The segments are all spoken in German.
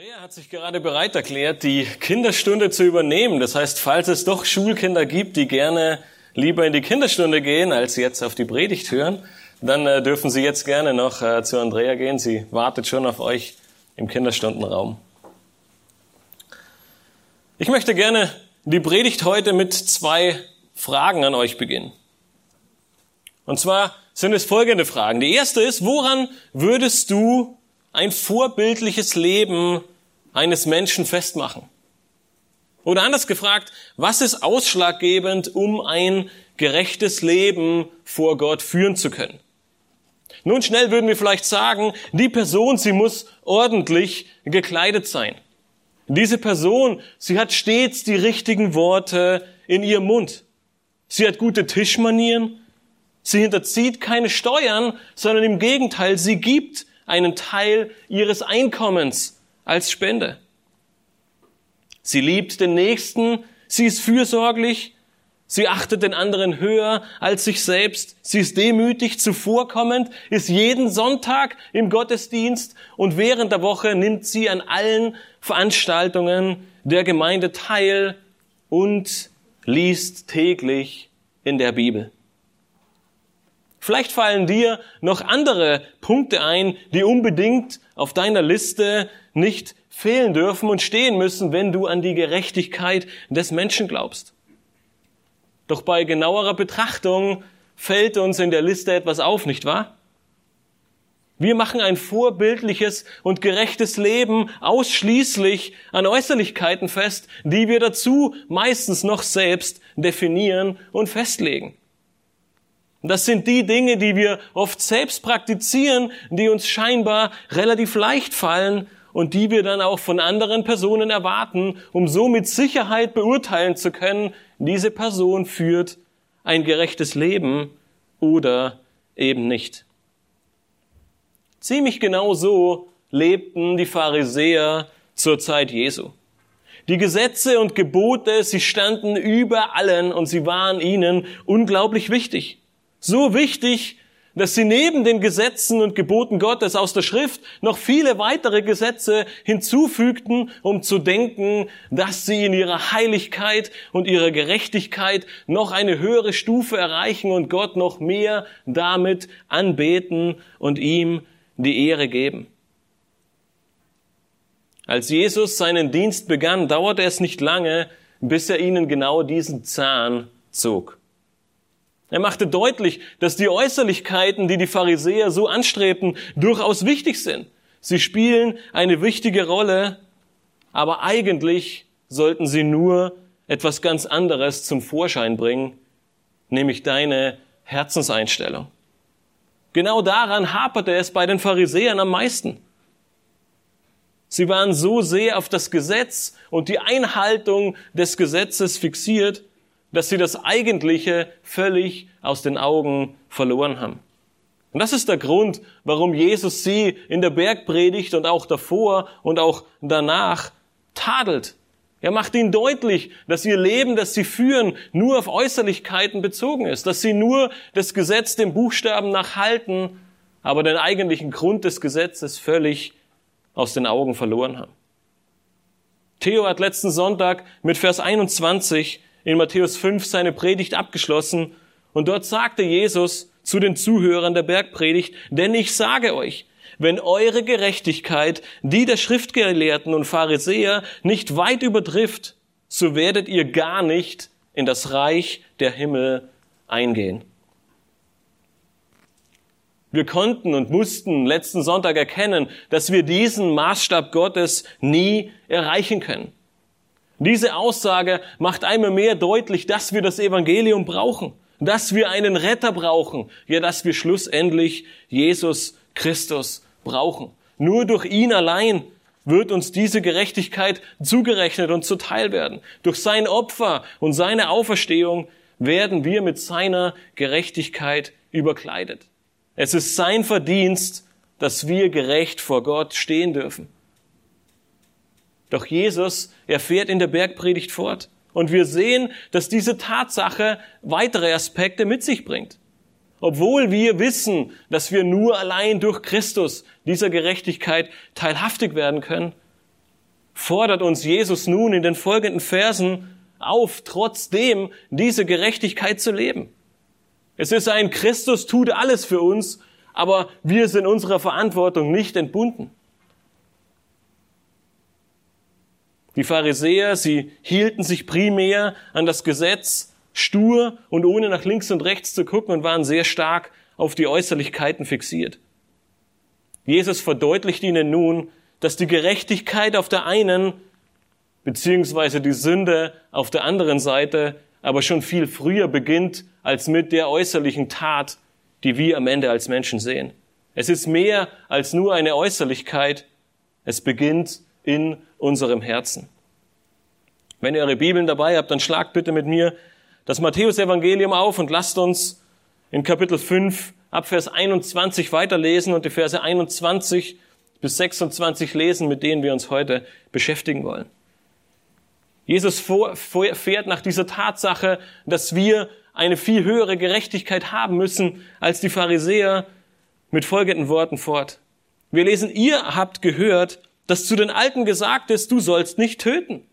Andrea hat sich gerade bereit erklärt, die Kinderstunde zu übernehmen. Das heißt, falls es doch Schulkinder gibt, die gerne lieber in die Kinderstunde gehen, als jetzt auf die Predigt hören, dann äh, dürfen Sie jetzt gerne noch äh, zu Andrea gehen. Sie wartet schon auf euch im Kinderstundenraum. Ich möchte gerne die Predigt heute mit zwei Fragen an euch beginnen. Und zwar sind es folgende Fragen. Die erste ist, woran würdest du ein vorbildliches Leben eines Menschen festmachen? Oder anders gefragt, was ist ausschlaggebend, um ein gerechtes Leben vor Gott führen zu können? Nun schnell würden wir vielleicht sagen, die Person, sie muss ordentlich gekleidet sein. Diese Person, sie hat stets die richtigen Worte in ihrem Mund. Sie hat gute Tischmanieren. Sie hinterzieht keine Steuern, sondern im Gegenteil, sie gibt einen Teil ihres Einkommens als Spende. Sie liebt den Nächsten, sie ist fürsorglich, sie achtet den anderen höher als sich selbst, sie ist demütig, zuvorkommend, ist jeden Sonntag im Gottesdienst und während der Woche nimmt sie an allen Veranstaltungen der Gemeinde teil und liest täglich in der Bibel. Vielleicht fallen dir noch andere Punkte ein, die unbedingt auf deiner Liste nicht fehlen dürfen und stehen müssen, wenn du an die Gerechtigkeit des Menschen glaubst. Doch bei genauerer Betrachtung fällt uns in der Liste etwas auf, nicht wahr? Wir machen ein vorbildliches und gerechtes Leben ausschließlich an Äußerlichkeiten fest, die wir dazu meistens noch selbst definieren und festlegen. Das sind die Dinge, die wir oft selbst praktizieren, die uns scheinbar relativ leicht fallen und die wir dann auch von anderen Personen erwarten, um so mit Sicherheit beurteilen zu können, diese Person führt ein gerechtes Leben oder eben nicht. Ziemlich genau so lebten die Pharisäer zur Zeit Jesu. Die Gesetze und Gebote, sie standen über allen und sie waren ihnen unglaublich wichtig. So wichtig, dass sie neben den Gesetzen und Geboten Gottes aus der Schrift noch viele weitere Gesetze hinzufügten, um zu denken, dass sie in ihrer Heiligkeit und ihrer Gerechtigkeit noch eine höhere Stufe erreichen und Gott noch mehr damit anbeten und ihm die Ehre geben. Als Jesus seinen Dienst begann, dauerte es nicht lange, bis er ihnen genau diesen Zahn zog. Er machte deutlich, dass die Äußerlichkeiten, die die Pharisäer so anstrebten, durchaus wichtig sind. Sie spielen eine wichtige Rolle, aber eigentlich sollten sie nur etwas ganz anderes zum Vorschein bringen, nämlich deine Herzenseinstellung. Genau daran haperte es bei den Pharisäern am meisten. Sie waren so sehr auf das Gesetz und die Einhaltung des Gesetzes fixiert, dass sie das Eigentliche völlig aus den Augen verloren haben. Und das ist der Grund, warum Jesus sie in der Bergpredigt und auch davor und auch danach tadelt. Er macht ihnen deutlich, dass ihr Leben, das sie führen, nur auf Äußerlichkeiten bezogen ist, dass sie nur das Gesetz dem Buchstaben nach halten, aber den eigentlichen Grund des Gesetzes völlig aus den Augen verloren haben. Theo hat letzten Sonntag mit Vers 21 in Matthäus 5 seine Predigt abgeschlossen und dort sagte Jesus zu den Zuhörern der Bergpredigt, denn ich sage euch, wenn eure Gerechtigkeit die der Schriftgelehrten und Pharisäer nicht weit übertrifft, so werdet ihr gar nicht in das Reich der Himmel eingehen. Wir konnten und mussten letzten Sonntag erkennen, dass wir diesen Maßstab Gottes nie erreichen können. Diese Aussage macht einmal mehr deutlich, dass wir das Evangelium brauchen, dass wir einen Retter brauchen, ja, dass wir schlussendlich Jesus Christus brauchen. Nur durch ihn allein wird uns diese Gerechtigkeit zugerechnet und zuteil werden. Durch sein Opfer und seine Auferstehung werden wir mit seiner Gerechtigkeit überkleidet. Es ist sein Verdienst, dass wir gerecht vor Gott stehen dürfen. Doch Jesus, er fährt in der Bergpredigt fort. Und wir sehen, dass diese Tatsache weitere Aspekte mit sich bringt. Obwohl wir wissen, dass wir nur allein durch Christus dieser Gerechtigkeit teilhaftig werden können, fordert uns Jesus nun in den folgenden Versen auf, trotzdem diese Gerechtigkeit zu leben. Es ist ein Christus tut alles für uns, aber wir sind unserer Verantwortung nicht entbunden. Die Pharisäer, sie hielten sich primär an das Gesetz, stur und ohne nach links und rechts zu gucken und waren sehr stark auf die Äußerlichkeiten fixiert. Jesus verdeutlicht ihnen nun, dass die Gerechtigkeit auf der einen beziehungsweise die Sünde auf der anderen Seite aber schon viel früher beginnt als mit der äußerlichen Tat, die wir am Ende als Menschen sehen. Es ist mehr als nur eine Äußerlichkeit. Es beginnt in unserem Herzen. Wenn ihr eure Bibeln dabei habt, dann schlagt bitte mit mir das Matthäus-Evangelium auf und lasst uns in Kapitel 5 ab Vers 21 weiterlesen und die Verse 21 bis 26 lesen, mit denen wir uns heute beschäftigen wollen. Jesus fährt nach dieser Tatsache, dass wir eine viel höhere Gerechtigkeit haben müssen als die Pharisäer mit folgenden Worten fort. Wir lesen, ihr habt gehört, dass zu den Alten gesagt ist, du sollst nicht töten.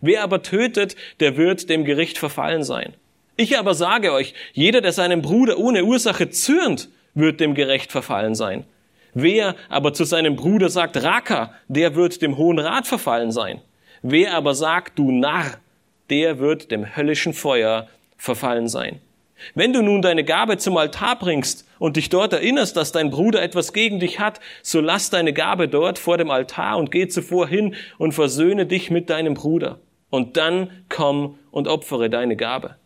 Wer aber tötet, der wird dem Gericht verfallen sein. Ich aber sage euch, jeder, der seinem Bruder ohne Ursache zürnt, wird dem Gerecht verfallen sein. Wer aber zu seinem Bruder sagt, Raka, der wird dem Hohen Rat verfallen sein. Wer aber sagt, du Narr, der wird dem höllischen Feuer verfallen sein. Wenn du nun deine Gabe zum Altar bringst und dich dort erinnerst, dass dein Bruder etwas gegen dich hat, so lass deine Gabe dort vor dem Altar und geh zuvor hin und versöhne dich mit deinem Bruder. Und dann komm und opfere deine Gabe.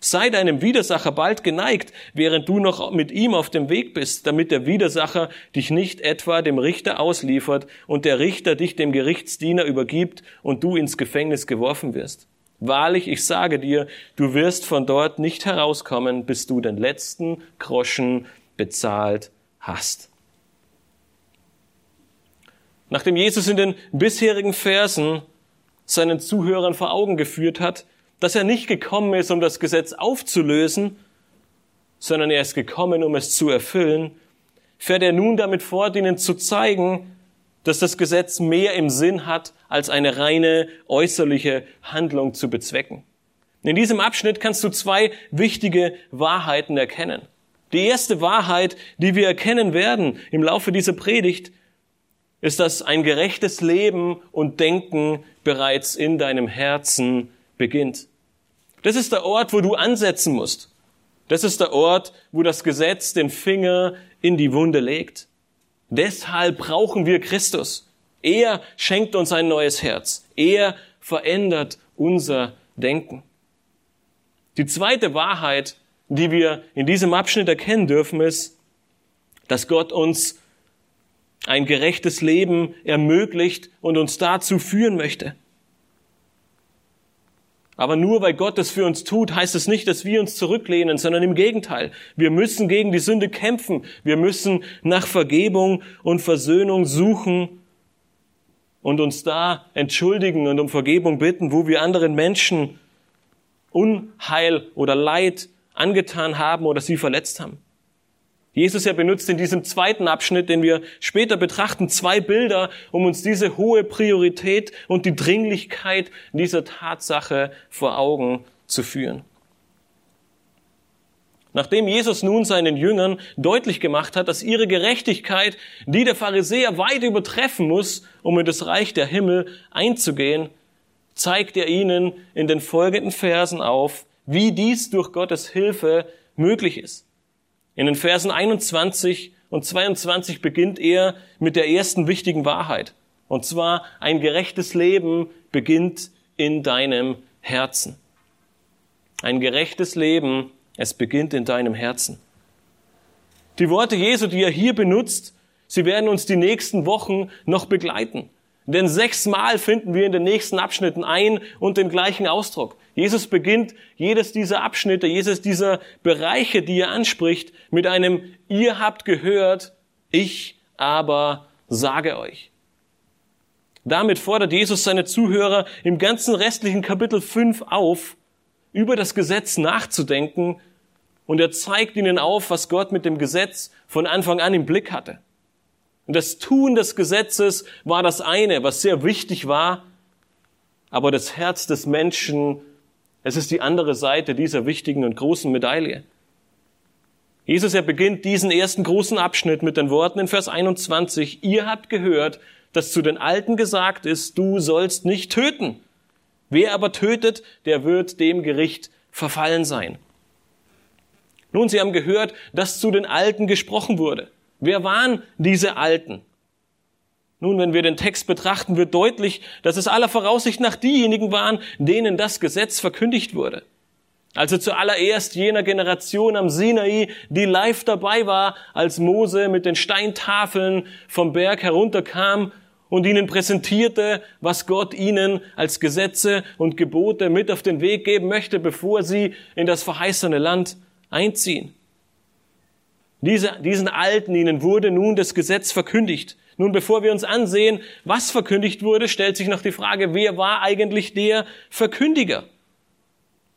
Sei deinem Widersacher bald geneigt, während du noch mit ihm auf dem Weg bist, damit der Widersacher dich nicht etwa dem Richter ausliefert und der Richter dich dem Gerichtsdiener übergibt und du ins Gefängnis geworfen wirst. Wahrlich, ich sage dir, du wirst von dort nicht herauskommen, bis du den letzten Groschen bezahlt hast. Nachdem Jesus in den bisherigen Versen seinen Zuhörern vor Augen geführt hat, dass er nicht gekommen ist, um das Gesetz aufzulösen, sondern er ist gekommen, um es zu erfüllen, fährt er nun damit fort, ihnen zu zeigen, dass das Gesetz mehr im Sinn hat, als eine reine äußerliche Handlung zu bezwecken. In diesem Abschnitt kannst du zwei wichtige Wahrheiten erkennen. Die erste Wahrheit, die wir erkennen werden im Laufe dieser Predigt, ist, dass ein gerechtes Leben und Denken bereits in deinem Herzen beginnt. Das ist der Ort, wo du ansetzen musst. Das ist der Ort, wo das Gesetz den Finger in die Wunde legt. Deshalb brauchen wir Christus. Er schenkt uns ein neues Herz. Er verändert unser Denken. Die zweite Wahrheit, die wir in diesem Abschnitt erkennen dürfen, ist, dass Gott uns ein gerechtes Leben ermöglicht und uns dazu führen möchte. Aber nur weil Gott es für uns tut, heißt es nicht, dass wir uns zurücklehnen, sondern im Gegenteil. Wir müssen gegen die Sünde kämpfen. Wir müssen nach Vergebung und Versöhnung suchen und uns da entschuldigen und um Vergebung bitten, wo wir anderen Menschen Unheil oder Leid angetan haben oder sie verletzt haben. Jesus er benutzt in diesem zweiten Abschnitt, den wir später betrachten, zwei Bilder, um uns diese hohe Priorität und die Dringlichkeit dieser Tatsache vor Augen zu führen. Nachdem Jesus nun seinen Jüngern deutlich gemacht hat, dass ihre Gerechtigkeit die der Pharisäer weit übertreffen muss, um in das Reich der Himmel einzugehen, zeigt er ihnen in den folgenden Versen auf, wie dies durch Gottes Hilfe möglich ist. In den Versen 21 und 22 beginnt er mit der ersten wichtigen Wahrheit. Und zwar, ein gerechtes Leben beginnt in deinem Herzen. Ein gerechtes Leben, es beginnt in deinem Herzen. Die Worte Jesu, die er hier benutzt, sie werden uns die nächsten Wochen noch begleiten. Denn sechsmal finden wir in den nächsten Abschnitten ein und den gleichen Ausdruck. Jesus beginnt jedes dieser Abschnitte, jedes dieser Bereiche, die er anspricht, mit einem Ihr habt gehört, ich aber sage euch. Damit fordert Jesus seine Zuhörer im ganzen restlichen Kapitel 5 auf, über das Gesetz nachzudenken und er zeigt ihnen auf, was Gott mit dem Gesetz von Anfang an im Blick hatte. Und das Tun des Gesetzes war das eine, was sehr wichtig war, aber das Herz des Menschen, es ist die andere Seite dieser wichtigen und großen Medaille. Jesus, er beginnt diesen ersten großen Abschnitt mit den Worten in Vers 21, ihr habt gehört, dass zu den Alten gesagt ist, du sollst nicht töten. Wer aber tötet, der wird dem Gericht verfallen sein. Nun, Sie haben gehört, dass zu den Alten gesprochen wurde. Wer waren diese Alten? Nun, wenn wir den Text betrachten, wird deutlich, dass es aller Voraussicht nach diejenigen waren, denen das Gesetz verkündigt wurde. Also zuallererst jener Generation am Sinai, die live dabei war, als Mose mit den Steintafeln vom Berg herunterkam und ihnen präsentierte, was Gott ihnen als Gesetze und Gebote mit auf den Weg geben möchte, bevor sie in das verheißene Land einziehen. Diese, diesen Alten, ihnen wurde nun das Gesetz verkündigt. Nun, bevor wir uns ansehen, was verkündigt wurde, stellt sich noch die Frage, wer war eigentlich der Verkündiger?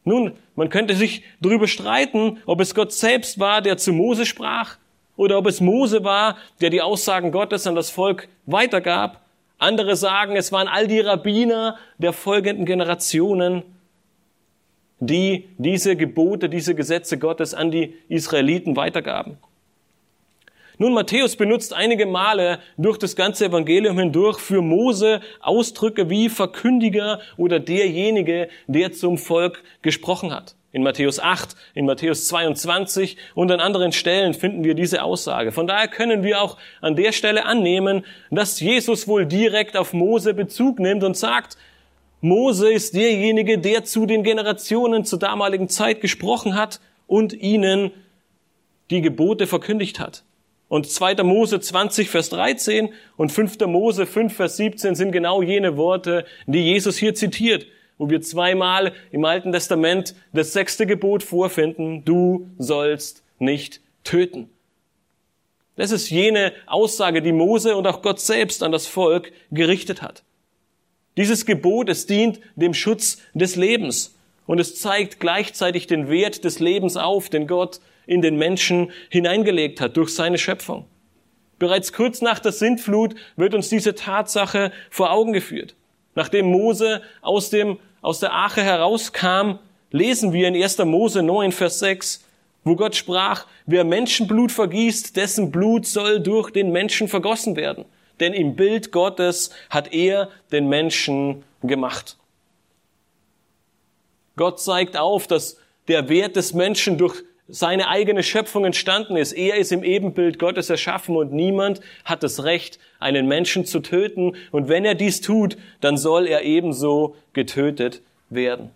Nun, man könnte sich darüber streiten, ob es Gott selbst war, der zu Mose sprach, oder ob es Mose war, der die Aussagen Gottes an das Volk weitergab. Andere sagen, es waren all die Rabbiner der folgenden Generationen, die diese Gebote, diese Gesetze Gottes an die Israeliten weitergaben. Nun, Matthäus benutzt einige Male durch das ganze Evangelium hindurch für Mose Ausdrücke wie Verkündiger oder derjenige, der zum Volk gesprochen hat. In Matthäus 8, in Matthäus 22 und an anderen Stellen finden wir diese Aussage. Von daher können wir auch an der Stelle annehmen, dass Jesus wohl direkt auf Mose Bezug nimmt und sagt, Mose ist derjenige, der zu den Generationen zur damaligen Zeit gesprochen hat und ihnen die Gebote verkündigt hat. Und 2. Mose 20, Vers 13 und 5. Mose 5, Vers 17 sind genau jene Worte, die Jesus hier zitiert, wo wir zweimal im Alten Testament das sechste Gebot vorfinden, du sollst nicht töten. Das ist jene Aussage, die Mose und auch Gott selbst an das Volk gerichtet hat. Dieses Gebot, es dient dem Schutz des Lebens und es zeigt gleichzeitig den Wert des Lebens auf, den Gott in den Menschen hineingelegt hat durch seine Schöpfung. Bereits kurz nach der Sintflut wird uns diese Tatsache vor Augen geführt. Nachdem Mose aus, dem, aus der Arche herauskam, lesen wir in 1. Mose 9, Vers 6, wo Gott sprach, wer Menschenblut vergießt, dessen Blut soll durch den Menschen vergossen werden. Denn im Bild Gottes hat er den Menschen gemacht. Gott zeigt auf, dass der Wert des Menschen durch seine eigene Schöpfung entstanden ist. Er ist im Ebenbild Gottes erschaffen und niemand hat das Recht, einen Menschen zu töten. Und wenn er dies tut, dann soll er ebenso getötet werden.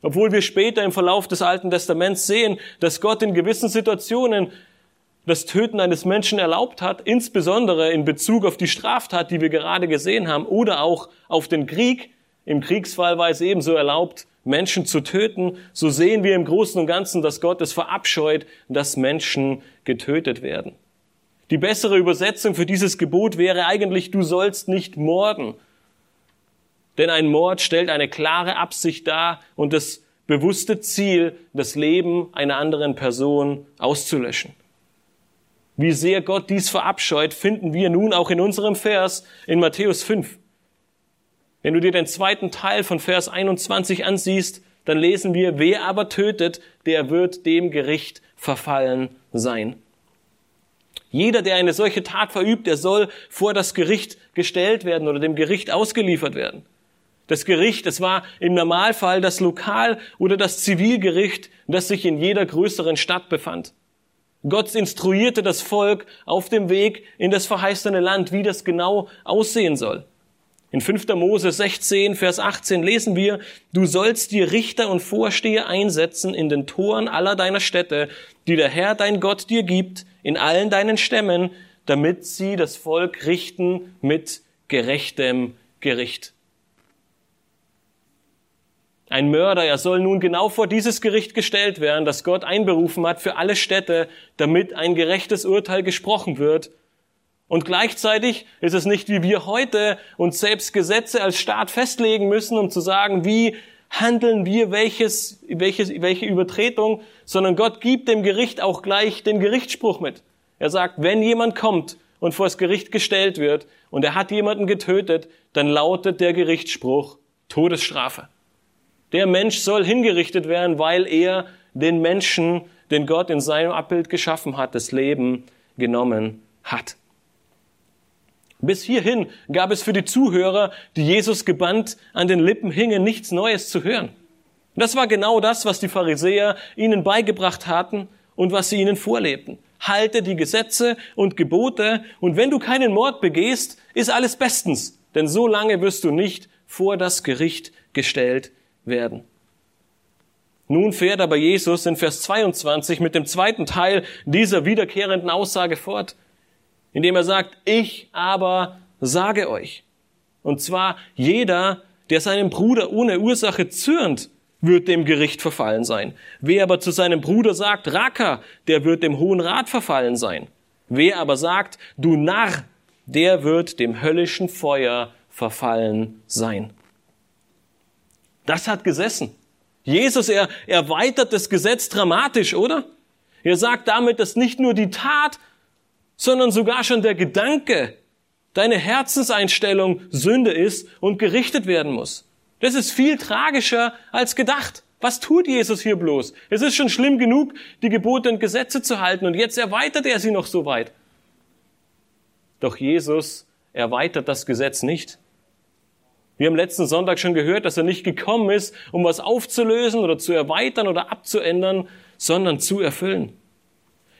Obwohl wir später im Verlauf des Alten Testaments sehen, dass Gott in gewissen Situationen das Töten eines Menschen erlaubt hat, insbesondere in Bezug auf die Straftat, die wir gerade gesehen haben, oder auch auf den Krieg. Im Kriegsfall war es ebenso erlaubt, Menschen zu töten, so sehen wir im Großen und Ganzen, dass Gott es verabscheut, dass Menschen getötet werden. Die bessere Übersetzung für dieses Gebot wäre eigentlich, du sollst nicht morden. Denn ein Mord stellt eine klare Absicht dar und das bewusste Ziel, das Leben einer anderen Person auszulöschen. Wie sehr Gott dies verabscheut, finden wir nun auch in unserem Vers in Matthäus 5. Wenn du dir den zweiten Teil von Vers 21 ansiehst, dann lesen wir, wer aber tötet, der wird dem Gericht verfallen sein. Jeder, der eine solche Tat verübt, der soll vor das Gericht gestellt werden oder dem Gericht ausgeliefert werden. Das Gericht, es war im Normalfall das Lokal- oder das Zivilgericht, das sich in jeder größeren Stadt befand. Gott instruierte das Volk auf dem Weg in das verheißene Land, wie das genau aussehen soll. In 5. Mose 16, Vers 18 lesen wir, du sollst dir Richter und Vorsteher einsetzen in den Toren aller deiner Städte, die der Herr dein Gott dir gibt, in allen deinen Stämmen, damit sie das Volk richten mit gerechtem Gericht. Ein Mörder, er soll nun genau vor dieses Gericht gestellt werden, das Gott einberufen hat für alle Städte, damit ein gerechtes Urteil gesprochen wird und gleichzeitig ist es nicht wie wir heute uns selbst Gesetze als Staat festlegen müssen, um zu sagen, wie handeln wir welches, welches, welche Übertretung, sondern Gott gibt dem Gericht auch gleich den Gerichtsspruch mit. Er sagt, wenn jemand kommt und vor das Gericht gestellt wird und er hat jemanden getötet, dann lautet der Gerichtsspruch Todesstrafe. Der Mensch soll hingerichtet werden, weil er den Menschen, den Gott in seinem Abbild geschaffen hat, das Leben genommen hat. Bis hierhin gab es für die Zuhörer, die Jesus gebannt an den Lippen hingen, nichts Neues zu hören. Das war genau das, was die Pharisäer ihnen beigebracht hatten und was sie ihnen vorlebten. Halte die Gesetze und Gebote und wenn du keinen Mord begehst, ist alles bestens, denn so lange wirst du nicht vor das Gericht gestellt werden. Nun fährt aber Jesus in Vers 22 mit dem zweiten Teil dieser wiederkehrenden Aussage fort, indem er sagt, ich aber sage euch. Und zwar jeder, der seinem Bruder ohne Ursache zürnt, wird dem Gericht verfallen sein. Wer aber zu seinem Bruder sagt, Raka, der wird dem Hohen Rat verfallen sein. Wer aber sagt, du Narr, der wird dem höllischen Feuer verfallen sein. Das hat gesessen. Jesus, er erweitert das Gesetz dramatisch, oder? Er sagt damit, dass nicht nur die Tat, sondern sogar schon der Gedanke, deine Herzenseinstellung Sünde ist und gerichtet werden muss. Das ist viel tragischer als gedacht. Was tut Jesus hier bloß? Es ist schon schlimm genug, die Gebote und Gesetze zu halten und jetzt erweitert er sie noch so weit. Doch Jesus erweitert das Gesetz nicht. Wir haben letzten Sonntag schon gehört, dass er nicht gekommen ist, um was aufzulösen oder zu erweitern oder abzuändern, sondern zu erfüllen.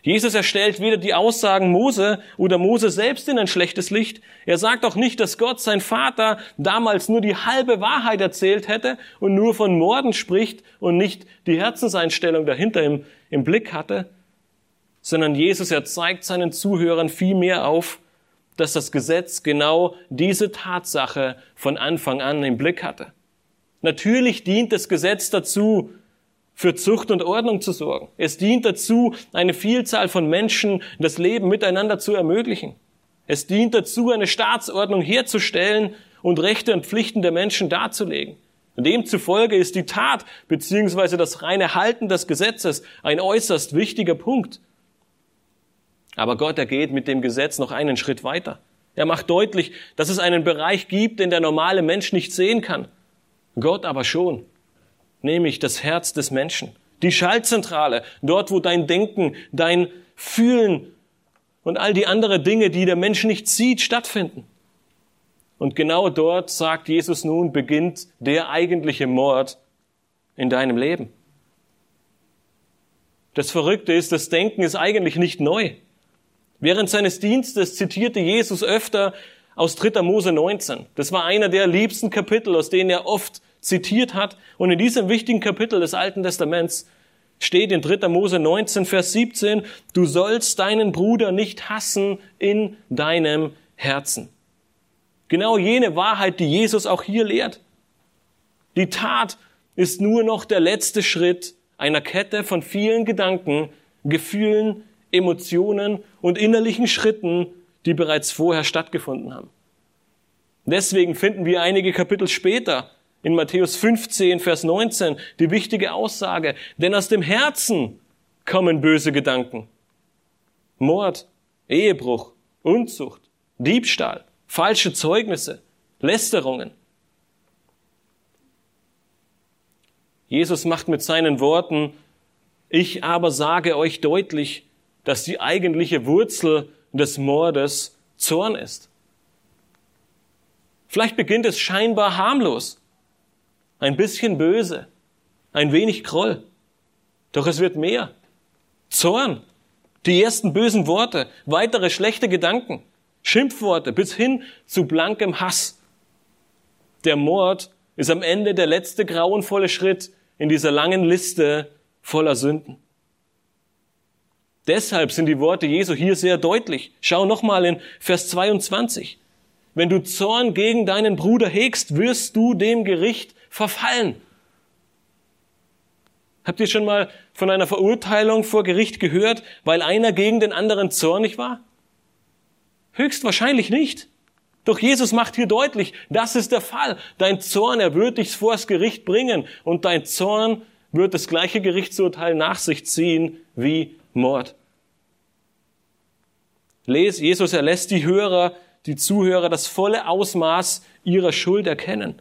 Jesus erstellt weder die Aussagen Mose oder Mose selbst in ein schlechtes Licht. Er sagt auch nicht, dass Gott, sein Vater, damals nur die halbe Wahrheit erzählt hätte und nur von Morden spricht und nicht die Herzenseinstellung dahinter im, im Blick hatte, sondern Jesus, er zeigt seinen Zuhörern viel mehr auf, dass das Gesetz genau diese Tatsache von Anfang an im Blick hatte. Natürlich dient das Gesetz dazu, für Zucht und Ordnung zu sorgen. Es dient dazu, eine Vielzahl von Menschen das Leben miteinander zu ermöglichen. Es dient dazu, eine Staatsordnung herzustellen und Rechte und Pflichten der Menschen darzulegen. Demzufolge ist die Tat bzw. das reine Halten des Gesetzes ein äußerst wichtiger Punkt. Aber Gott, er geht mit dem Gesetz noch einen Schritt weiter. Er macht deutlich, dass es einen Bereich gibt, den der normale Mensch nicht sehen kann. Gott aber schon nämlich das Herz des Menschen. Die Schaltzentrale, dort wo dein Denken, dein Fühlen und all die anderen Dinge, die der Mensch nicht sieht, stattfinden. Und genau dort, sagt Jesus nun, beginnt der eigentliche Mord in deinem Leben. Das Verrückte ist, das Denken ist eigentlich nicht neu. Während seines Dienstes zitierte Jesus öfter aus 3. Mose 19. Das war einer der liebsten Kapitel, aus denen er oft zitiert hat. Und in diesem wichtigen Kapitel des Alten Testaments steht in 3. Mose 19, Vers 17, du sollst deinen Bruder nicht hassen in deinem Herzen. Genau jene Wahrheit, die Jesus auch hier lehrt. Die Tat ist nur noch der letzte Schritt einer Kette von vielen Gedanken, Gefühlen, Emotionen und innerlichen Schritten, die bereits vorher stattgefunden haben. Deswegen finden wir einige Kapitel später in Matthäus 15, Vers 19 die wichtige Aussage, denn aus dem Herzen kommen böse Gedanken. Mord, Ehebruch, Unzucht, Diebstahl, falsche Zeugnisse, Lästerungen. Jesus macht mit seinen Worten, ich aber sage euch deutlich, dass die eigentliche Wurzel des Mordes Zorn ist. Vielleicht beginnt es scheinbar harmlos ein bisschen böse, ein wenig Groll. Doch es wird mehr. Zorn, die ersten bösen Worte, weitere schlechte Gedanken, Schimpfworte bis hin zu blankem Hass. Der Mord ist am Ende der letzte grauenvolle Schritt in dieser langen Liste voller Sünden. Deshalb sind die Worte Jesu hier sehr deutlich. Schau nochmal in Vers 22. Wenn du Zorn gegen deinen Bruder hegst, wirst du dem Gericht verfallen. Habt ihr schon mal von einer Verurteilung vor Gericht gehört, weil einer gegen den anderen zornig war? Höchstwahrscheinlich nicht. Doch Jesus macht hier deutlich, das ist der Fall. Dein Zorn, er wird dich vors Gericht bringen und dein Zorn wird das gleiche Gerichtsurteil nach sich ziehen wie Mord. Jesus erlässt die Hörer, die Zuhörer das volle Ausmaß ihrer Schuld erkennen.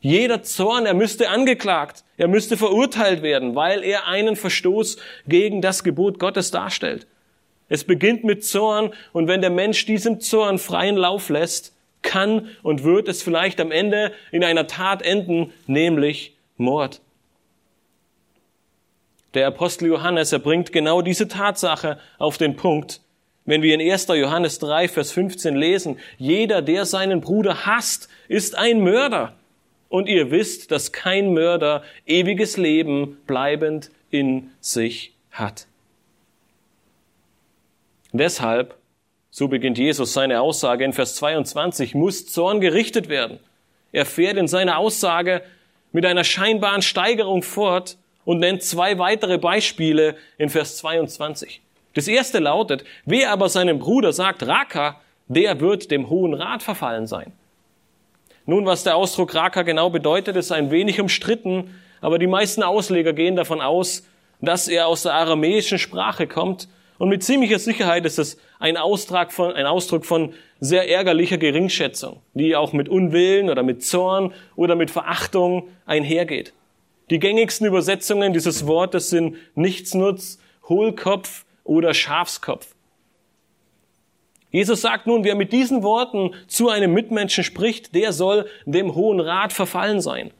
Jeder Zorn, er müsste angeklagt, er müsste verurteilt werden, weil er einen Verstoß gegen das Gebot Gottes darstellt. Es beginnt mit Zorn und wenn der Mensch diesem Zorn freien Lauf lässt, kann und wird es vielleicht am Ende in einer Tat enden, nämlich Mord. Der Apostel Johannes, er bringt genau diese Tatsache auf den Punkt, wenn wir in 1. Johannes 3, Vers 15 lesen, jeder, der seinen Bruder hasst, ist ein Mörder. Und ihr wisst, dass kein Mörder ewiges Leben bleibend in sich hat. Deshalb, so beginnt Jesus seine Aussage in Vers 22, muss Zorn gerichtet werden. Er fährt in seiner Aussage mit einer scheinbaren Steigerung fort und nennt zwei weitere Beispiele in Vers 22. Das erste lautet, wer aber seinem Bruder sagt, Raka, der wird dem Hohen Rat verfallen sein. Nun, was der Ausdruck Raka genau bedeutet, ist ein wenig umstritten, aber die meisten Ausleger gehen davon aus, dass er aus der aramäischen Sprache kommt und mit ziemlicher Sicherheit ist es ein Ausdruck von, ein Ausdruck von sehr ärgerlicher Geringschätzung, die auch mit Unwillen oder mit Zorn oder mit Verachtung einhergeht. Die gängigsten Übersetzungen dieses Wortes sind Nichtsnutz, Hohlkopf oder Schafskopf. Jesus sagt nun, wer mit diesen Worten zu einem Mitmenschen spricht, der soll dem Hohen Rat verfallen sein.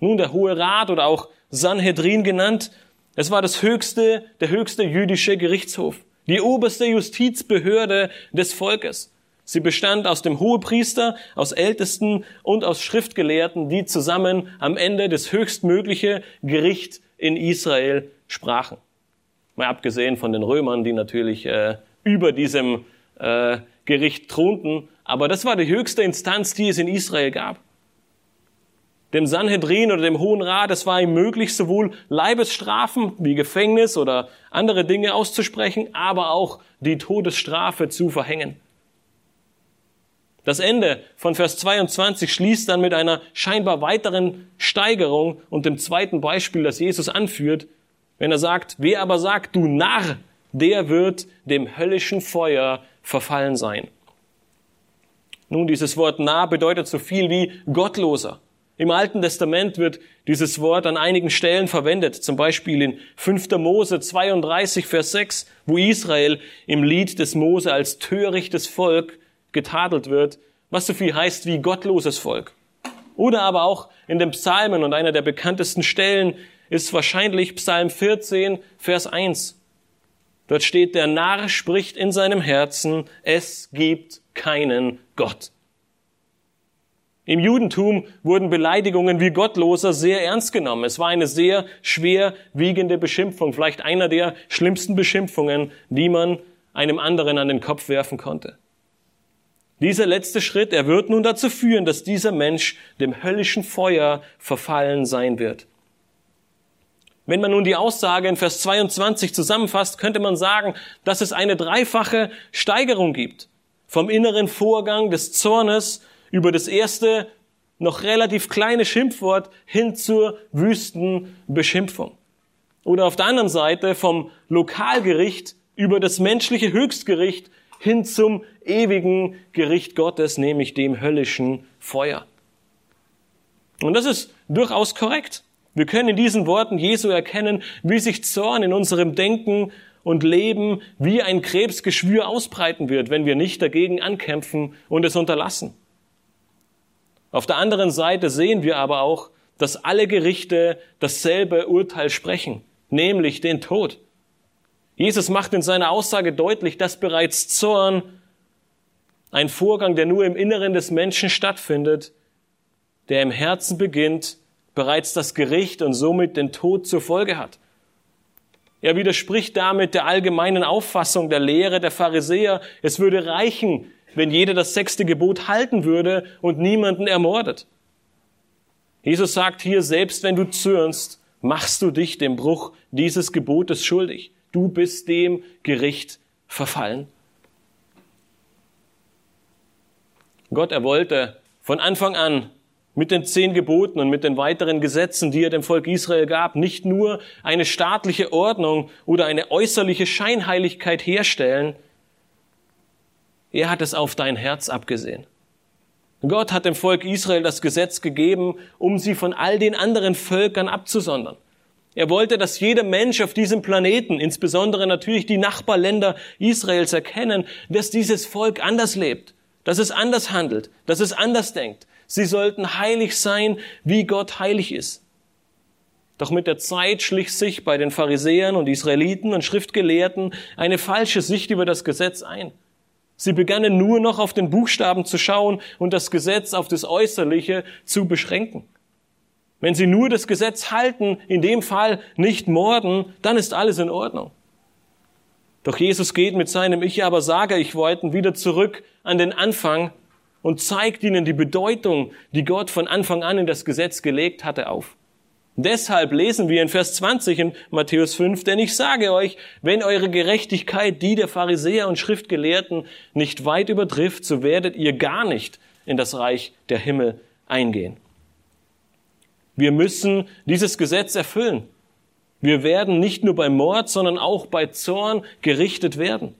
Nun, der Hohe Rat oder auch Sanhedrin genannt, es war das höchste, der höchste jüdische Gerichtshof, die oberste Justizbehörde des Volkes. Sie bestand aus dem Hohepriester, aus Ältesten und aus Schriftgelehrten, die zusammen am Ende das höchstmögliche Gericht in Israel sprachen. Mal abgesehen von den Römern, die natürlich äh, über diesem äh, Gericht thronten, aber das war die höchste Instanz, die es in Israel gab. Dem Sanhedrin oder dem Hohen Rat, es war ihm möglich, sowohl Leibesstrafen wie Gefängnis oder andere Dinge auszusprechen, aber auch die Todesstrafe zu verhängen. Das Ende von Vers 22 schließt dann mit einer scheinbar weiteren Steigerung und dem zweiten Beispiel, das Jesus anführt, wenn er sagt, wer aber sagt, du Narr, der wird dem höllischen Feuer verfallen sein. Nun, dieses Wort nah bedeutet so viel wie Gottloser. Im Alten Testament wird dieses Wort an einigen Stellen verwendet, zum Beispiel in 5. Mose 32, Vers 6, wo Israel im Lied des Mose als törichtes Volk getadelt wird, was so viel heißt wie gottloses Volk. Oder aber auch in den Psalmen und einer der bekanntesten Stellen ist wahrscheinlich Psalm 14, Vers 1. Dort steht, der Narr spricht in seinem Herzen, es gibt keinen Gott. Im Judentum wurden Beleidigungen wie Gottloser sehr ernst genommen. Es war eine sehr schwer wiegende Beschimpfung, vielleicht einer der schlimmsten Beschimpfungen, die man einem anderen an den Kopf werfen konnte. Dieser letzte Schritt, er wird nun dazu führen, dass dieser Mensch dem höllischen Feuer verfallen sein wird. Wenn man nun die Aussage in Vers 22 zusammenfasst, könnte man sagen, dass es eine dreifache Steigerung gibt. Vom inneren Vorgang des Zornes über das erste noch relativ kleine Schimpfwort hin zur wüsten Beschimpfung. Oder auf der anderen Seite vom Lokalgericht über das menschliche Höchstgericht hin zum ewigen Gericht Gottes, nämlich dem höllischen Feuer. Und das ist durchaus korrekt. Wir können in diesen Worten Jesu erkennen, wie sich Zorn in unserem Denken und Leben wie ein Krebsgeschwür ausbreiten wird, wenn wir nicht dagegen ankämpfen und es unterlassen. Auf der anderen Seite sehen wir aber auch, dass alle Gerichte dasselbe Urteil sprechen, nämlich den Tod. Jesus macht in seiner Aussage deutlich, dass bereits Zorn ein Vorgang, der nur im Inneren des Menschen stattfindet, der im Herzen beginnt, bereits das Gericht und somit den Tod zur Folge hat. Er widerspricht damit der allgemeinen Auffassung der Lehre der Pharisäer, es würde reichen, wenn jeder das sechste Gebot halten würde und niemanden ermordet. Jesus sagt hier, selbst wenn du zürnst, machst du dich dem Bruch dieses Gebotes schuldig. Du bist dem Gericht verfallen. Gott, er wollte von Anfang an mit den zehn Geboten und mit den weiteren Gesetzen, die er dem Volk Israel gab, nicht nur eine staatliche Ordnung oder eine äußerliche Scheinheiligkeit herstellen, er hat es auf dein Herz abgesehen. Gott hat dem Volk Israel das Gesetz gegeben, um sie von all den anderen Völkern abzusondern. Er wollte, dass jeder Mensch auf diesem Planeten, insbesondere natürlich die Nachbarländer Israels, erkennen, dass dieses Volk anders lebt, dass es anders handelt, dass es anders denkt. Sie sollten heilig sein, wie Gott heilig ist. Doch mit der Zeit schlich sich bei den Pharisäern und Israeliten und Schriftgelehrten eine falsche Sicht über das Gesetz ein. Sie begannen nur noch auf den Buchstaben zu schauen und das Gesetz auf das Äußerliche zu beschränken. Wenn sie nur das Gesetz halten, in dem Fall nicht morden, dann ist alles in Ordnung. Doch Jesus geht mit seinem Ich aber sage ich wollten wieder zurück an den Anfang und zeigt ihnen die Bedeutung, die Gott von Anfang an in das Gesetz gelegt hatte, auf. Deshalb lesen wir in Vers 20 in Matthäus 5, denn ich sage euch, wenn eure Gerechtigkeit die der Pharisäer und Schriftgelehrten nicht weit übertrifft, so werdet ihr gar nicht in das Reich der Himmel eingehen. Wir müssen dieses Gesetz erfüllen. Wir werden nicht nur bei Mord, sondern auch bei Zorn gerichtet werden.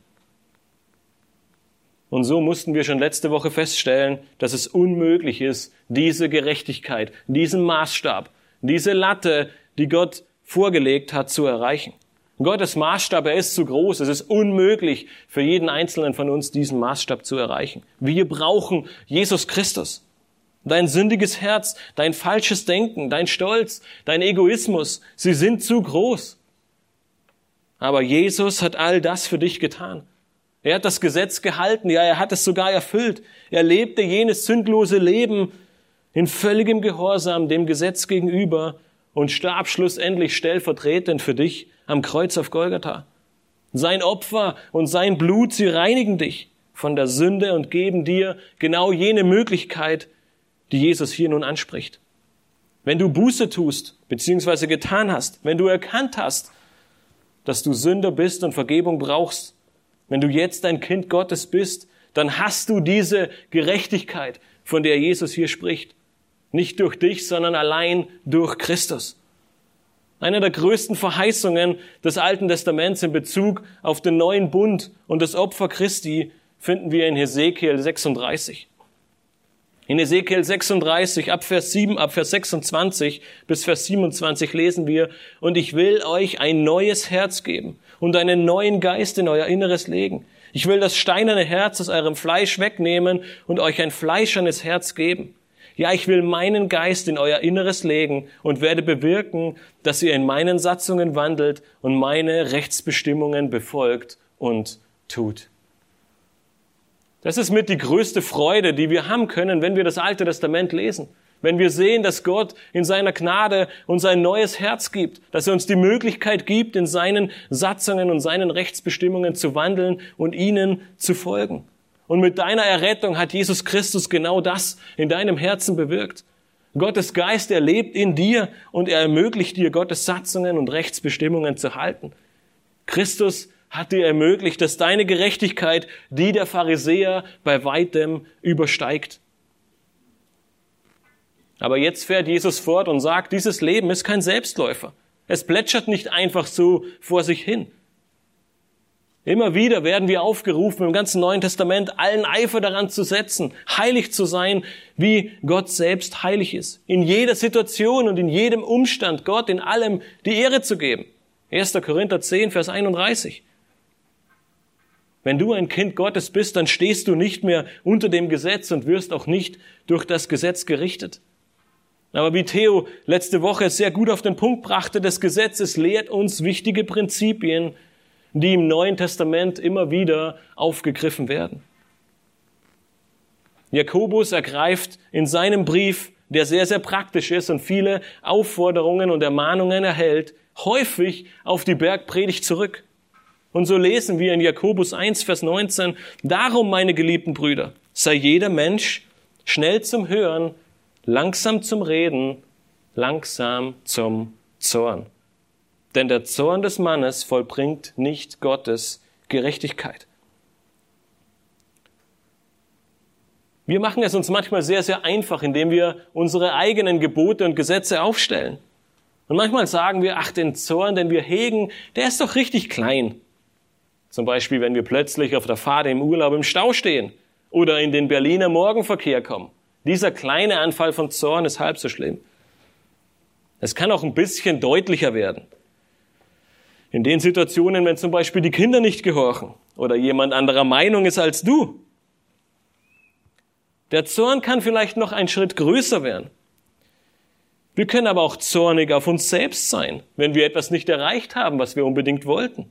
Und so mussten wir schon letzte Woche feststellen, dass es unmöglich ist, diese Gerechtigkeit, diesen Maßstab, diese Latte, die Gott vorgelegt hat, zu erreichen. Gottes Maßstab, er ist zu groß. Es ist unmöglich für jeden Einzelnen von uns, diesen Maßstab zu erreichen. Wir brauchen Jesus Christus. Dein sündiges Herz, dein falsches Denken, dein Stolz, dein Egoismus, sie sind zu groß. Aber Jesus hat all das für dich getan. Er hat das Gesetz gehalten, ja, er hat es sogar erfüllt. Er lebte jenes sündlose Leben in völligem Gehorsam dem Gesetz gegenüber und starb schlussendlich stellvertretend für dich am Kreuz auf Golgatha. Sein Opfer und sein Blut, sie reinigen dich von der Sünde und geben dir genau jene Möglichkeit, die Jesus hier nun anspricht. Wenn du Buße tust, beziehungsweise getan hast, wenn du erkannt hast, dass du Sünder bist und Vergebung brauchst, wenn du jetzt ein Kind Gottes bist, dann hast du diese Gerechtigkeit, von der Jesus hier spricht. Nicht durch dich, sondern allein durch Christus. Eine der größten Verheißungen des Alten Testaments in Bezug auf den neuen Bund und das Opfer Christi finden wir in Hesekiel 36. In Ezekiel 36, ab Vers 7, ab Vers 26 bis Vers 27 lesen wir, und ich will euch ein neues Herz geben und einen neuen Geist in euer Inneres legen. Ich will das steinerne Herz aus eurem Fleisch wegnehmen und euch ein fleischernes Herz geben. Ja, ich will meinen Geist in euer Inneres legen und werde bewirken, dass ihr in meinen Satzungen wandelt und meine Rechtsbestimmungen befolgt und tut. Das ist mit die größte Freude, die wir haben können, wenn wir das Alte Testament lesen. Wenn wir sehen, dass Gott in seiner Gnade uns ein neues Herz gibt, dass er uns die Möglichkeit gibt, in seinen Satzungen und seinen Rechtsbestimmungen zu wandeln und ihnen zu folgen. Und mit deiner Errettung hat Jesus Christus genau das in deinem Herzen bewirkt. Gottes Geist, er lebt in dir und er ermöglicht dir, Gottes Satzungen und Rechtsbestimmungen zu halten. Christus hat dir ermöglicht, dass deine Gerechtigkeit die der Pharisäer bei weitem übersteigt. Aber jetzt fährt Jesus fort und sagt, dieses Leben ist kein Selbstläufer. Es plätschert nicht einfach so vor sich hin. Immer wieder werden wir aufgerufen, im ganzen Neuen Testament allen Eifer daran zu setzen, heilig zu sein, wie Gott selbst heilig ist. In jeder Situation und in jedem Umstand Gott in allem die Ehre zu geben. 1. Korinther 10, Vers 31. Wenn du ein Kind Gottes bist, dann stehst du nicht mehr unter dem Gesetz und wirst auch nicht durch das Gesetz gerichtet. Aber wie Theo letzte Woche sehr gut auf den Punkt brachte, das Gesetz lehrt uns wichtige Prinzipien, die im Neuen Testament immer wieder aufgegriffen werden. Jakobus ergreift in seinem Brief, der sehr, sehr praktisch ist und viele Aufforderungen und Ermahnungen erhält, häufig auf die Bergpredigt zurück. Und so lesen wir in Jakobus 1, Vers 19, Darum, meine geliebten Brüder, sei jeder Mensch schnell zum Hören, langsam zum Reden, langsam zum Zorn. Denn der Zorn des Mannes vollbringt nicht Gottes Gerechtigkeit. Wir machen es uns manchmal sehr, sehr einfach, indem wir unsere eigenen Gebote und Gesetze aufstellen. Und manchmal sagen wir, ach, den Zorn, den wir hegen, der ist doch richtig klein. Zum Beispiel, wenn wir plötzlich auf der Fahrt im Urlaub im Stau stehen oder in den Berliner Morgenverkehr kommen. Dieser kleine Anfall von Zorn ist halb so schlimm. Es kann auch ein bisschen deutlicher werden. In den Situationen, wenn zum Beispiel die Kinder nicht gehorchen oder jemand anderer Meinung ist als du. Der Zorn kann vielleicht noch einen Schritt größer werden. Wir können aber auch zornig auf uns selbst sein, wenn wir etwas nicht erreicht haben, was wir unbedingt wollten.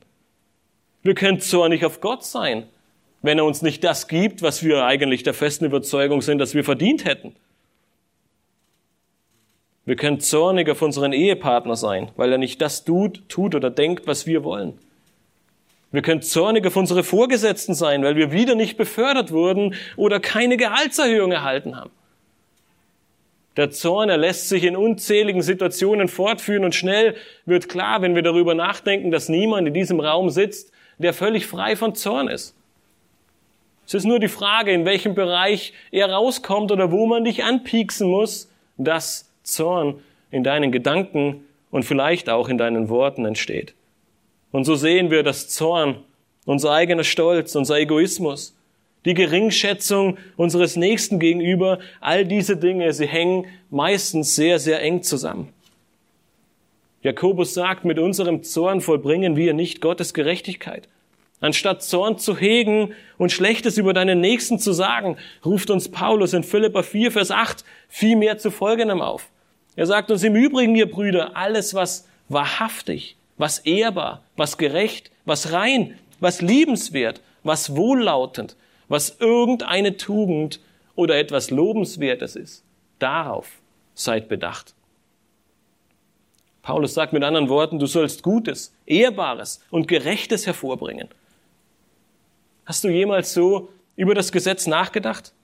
Wir können zornig auf Gott sein, wenn er uns nicht das gibt, was wir eigentlich der festen Überzeugung sind, dass wir verdient hätten. Wir können zornig auf unseren Ehepartner sein, weil er nicht das tut, tut oder denkt, was wir wollen. Wir können zornig auf unsere Vorgesetzten sein, weil wir wieder nicht befördert wurden oder keine Gehaltserhöhung erhalten haben. Der Zorn, er lässt sich in unzähligen Situationen fortführen und schnell wird klar, wenn wir darüber nachdenken, dass niemand in diesem Raum sitzt, der völlig frei von Zorn ist. Es ist nur die Frage, in welchem Bereich er rauskommt oder wo man dich anpieksen muss, dass Zorn in deinen Gedanken und vielleicht auch in deinen Worten entsteht. Und so sehen wir, dass Zorn, unser eigener Stolz, unser Egoismus, die Geringschätzung unseres Nächsten gegenüber, all diese Dinge, sie hängen meistens sehr, sehr eng zusammen. Jakobus sagt, mit unserem Zorn vollbringen wir nicht Gottes Gerechtigkeit. Anstatt Zorn zu hegen und Schlechtes über deinen Nächsten zu sagen, ruft uns Paulus in Philippa 4, Vers 8 vielmehr zu Folgendem auf. Er sagt uns im Übrigen, ihr Brüder, alles, was wahrhaftig, was ehrbar, was gerecht, was rein, was liebenswert, was wohllautend, was irgendeine Tugend oder etwas Lobenswertes ist, darauf seid bedacht. Paulus sagt mit anderen Worten, du sollst Gutes, Ehrbares und Gerechtes hervorbringen. Hast du jemals so über das Gesetz nachgedacht?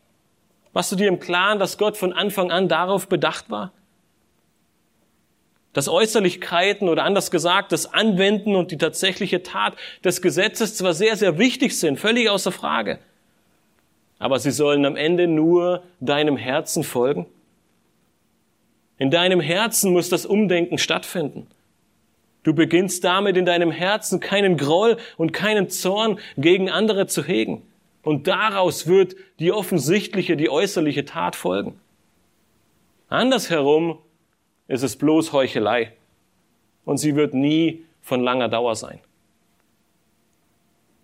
Warst du dir im Klaren, dass Gott von Anfang an darauf bedacht war? Dass Äußerlichkeiten oder anders gesagt, das Anwenden und die tatsächliche Tat des Gesetzes zwar sehr, sehr wichtig sind, völlig außer Frage, aber sie sollen am Ende nur deinem Herzen folgen. In deinem Herzen muss das Umdenken stattfinden. Du beginnst damit in deinem Herzen keinen Groll und keinen Zorn gegen andere zu hegen. Und daraus wird die offensichtliche, die äußerliche Tat folgen. Andersherum ist es bloß Heuchelei. Und sie wird nie von langer Dauer sein.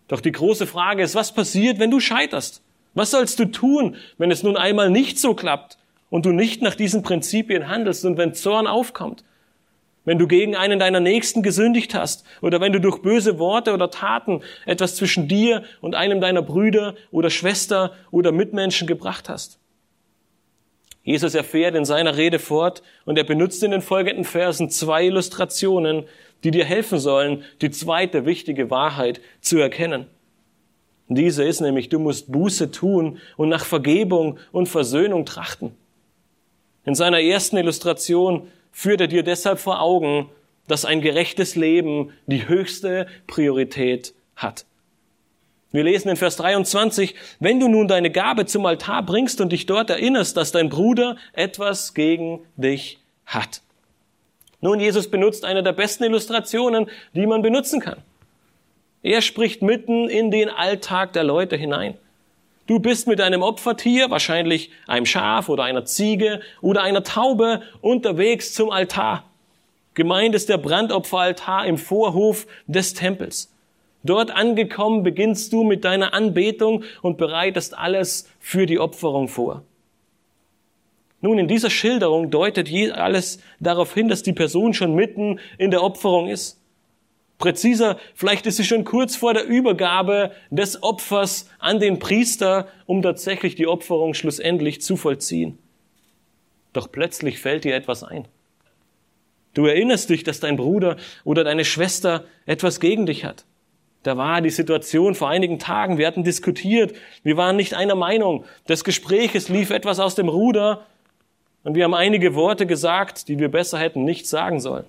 Doch die große Frage ist, was passiert, wenn du scheiterst? Was sollst du tun, wenn es nun einmal nicht so klappt und du nicht nach diesen Prinzipien handelst und wenn Zorn aufkommt? Wenn du gegen einen deiner Nächsten gesündigt hast oder wenn du durch böse Worte oder Taten etwas zwischen dir und einem deiner Brüder oder Schwester oder Mitmenschen gebracht hast. Jesus erfährt in seiner Rede fort und er benutzt in den folgenden Versen zwei Illustrationen, die dir helfen sollen, die zweite wichtige Wahrheit zu erkennen. Diese ist nämlich, du musst Buße tun und nach Vergebung und Versöhnung trachten. In seiner ersten Illustration führt er dir deshalb vor Augen, dass ein gerechtes Leben die höchste Priorität hat. Wir lesen in Vers 23, wenn du nun deine Gabe zum Altar bringst und dich dort erinnerst, dass dein Bruder etwas gegen dich hat. Nun, Jesus benutzt eine der besten Illustrationen, die man benutzen kann. Er spricht mitten in den Alltag der Leute hinein. Du bist mit einem Opfertier, wahrscheinlich einem Schaf oder einer Ziege oder einer Taube, unterwegs zum Altar. Gemeint ist der Brandopferaltar im Vorhof des Tempels. Dort angekommen beginnst du mit deiner Anbetung und bereitest alles für die Opferung vor. Nun, in dieser Schilderung deutet alles darauf hin, dass die Person schon mitten in der Opferung ist. Präziser, vielleicht ist sie schon kurz vor der Übergabe des Opfers an den Priester, um tatsächlich die Opferung schlussendlich zu vollziehen. Doch plötzlich fällt dir etwas ein. Du erinnerst dich, dass dein Bruder oder deine Schwester etwas gegen dich hat. Da war die Situation vor einigen Tagen, wir hatten diskutiert, wir waren nicht einer Meinung, des Gespräches lief etwas aus dem Ruder und wir haben einige Worte gesagt, die wir besser hätten nicht sagen sollen.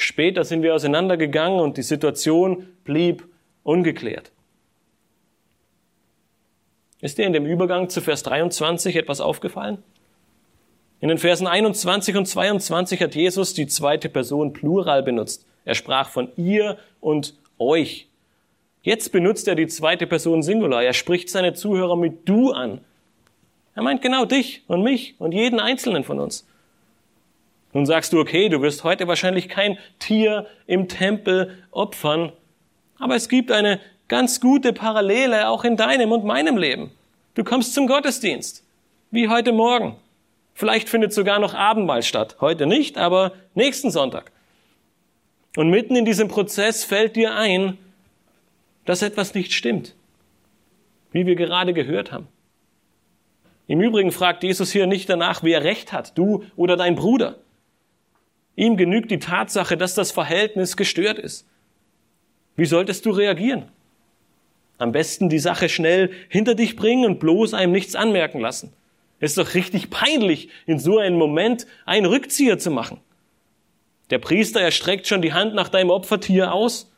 Später sind wir auseinandergegangen und die Situation blieb ungeklärt. Ist dir in dem Übergang zu Vers 23 etwas aufgefallen? In den Versen 21 und 22 hat Jesus die zweite Person Plural benutzt. Er sprach von ihr und euch. Jetzt benutzt er die zweite Person Singular. Er spricht seine Zuhörer mit du an. Er meint genau dich und mich und jeden einzelnen von uns. Nun sagst du, okay, du wirst heute wahrscheinlich kein Tier im Tempel opfern, aber es gibt eine ganz gute Parallele auch in deinem und meinem Leben. Du kommst zum Gottesdienst, wie heute Morgen. Vielleicht findet sogar noch Abendmahl statt. Heute nicht, aber nächsten Sonntag. Und mitten in diesem Prozess fällt dir ein, dass etwas nicht stimmt, wie wir gerade gehört haben. Im Übrigen fragt Jesus hier nicht danach, wer recht hat, du oder dein Bruder. Ihm genügt die Tatsache, dass das Verhältnis gestört ist. Wie solltest du reagieren? Am besten die Sache schnell hinter dich bringen und bloß einem nichts anmerken lassen. Es ist doch richtig peinlich, in so einem Moment einen Rückzieher zu machen. Der Priester erstreckt schon die Hand nach deinem Opfertier aus.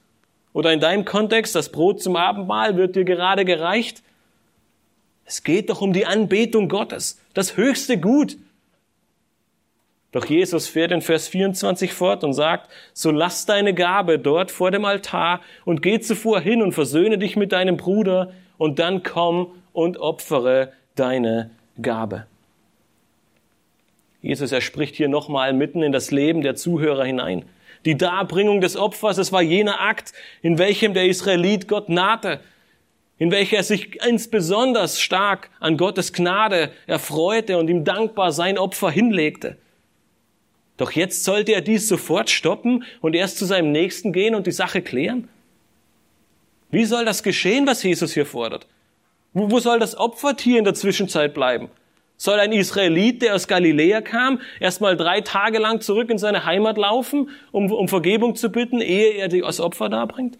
Oder in deinem Kontext, das Brot zum Abendmahl wird dir gerade gereicht. Es geht doch um die Anbetung Gottes, das höchste Gut. Doch Jesus fährt in Vers 24 fort und sagt, so lass deine Gabe dort vor dem Altar und geh zuvor hin und versöhne dich mit deinem Bruder und dann komm und opfere deine Gabe. Jesus, er spricht hier nochmal mitten in das Leben der Zuhörer hinein. Die Darbringung des Opfers, es war jener Akt, in welchem der Israelit Gott nahte, in welcher er sich insbesondere stark an Gottes Gnade erfreute und ihm dankbar sein Opfer hinlegte. Doch jetzt sollte er dies sofort stoppen und erst zu seinem Nächsten gehen und die Sache klären? Wie soll das geschehen, was Jesus hier fordert? Wo, wo soll das Opfertier in der Zwischenzeit bleiben? Soll ein Israelit, der aus Galiläa kam, erstmal drei Tage lang zurück in seine Heimat laufen, um, um Vergebung zu bitten, ehe er das Opfer darbringt?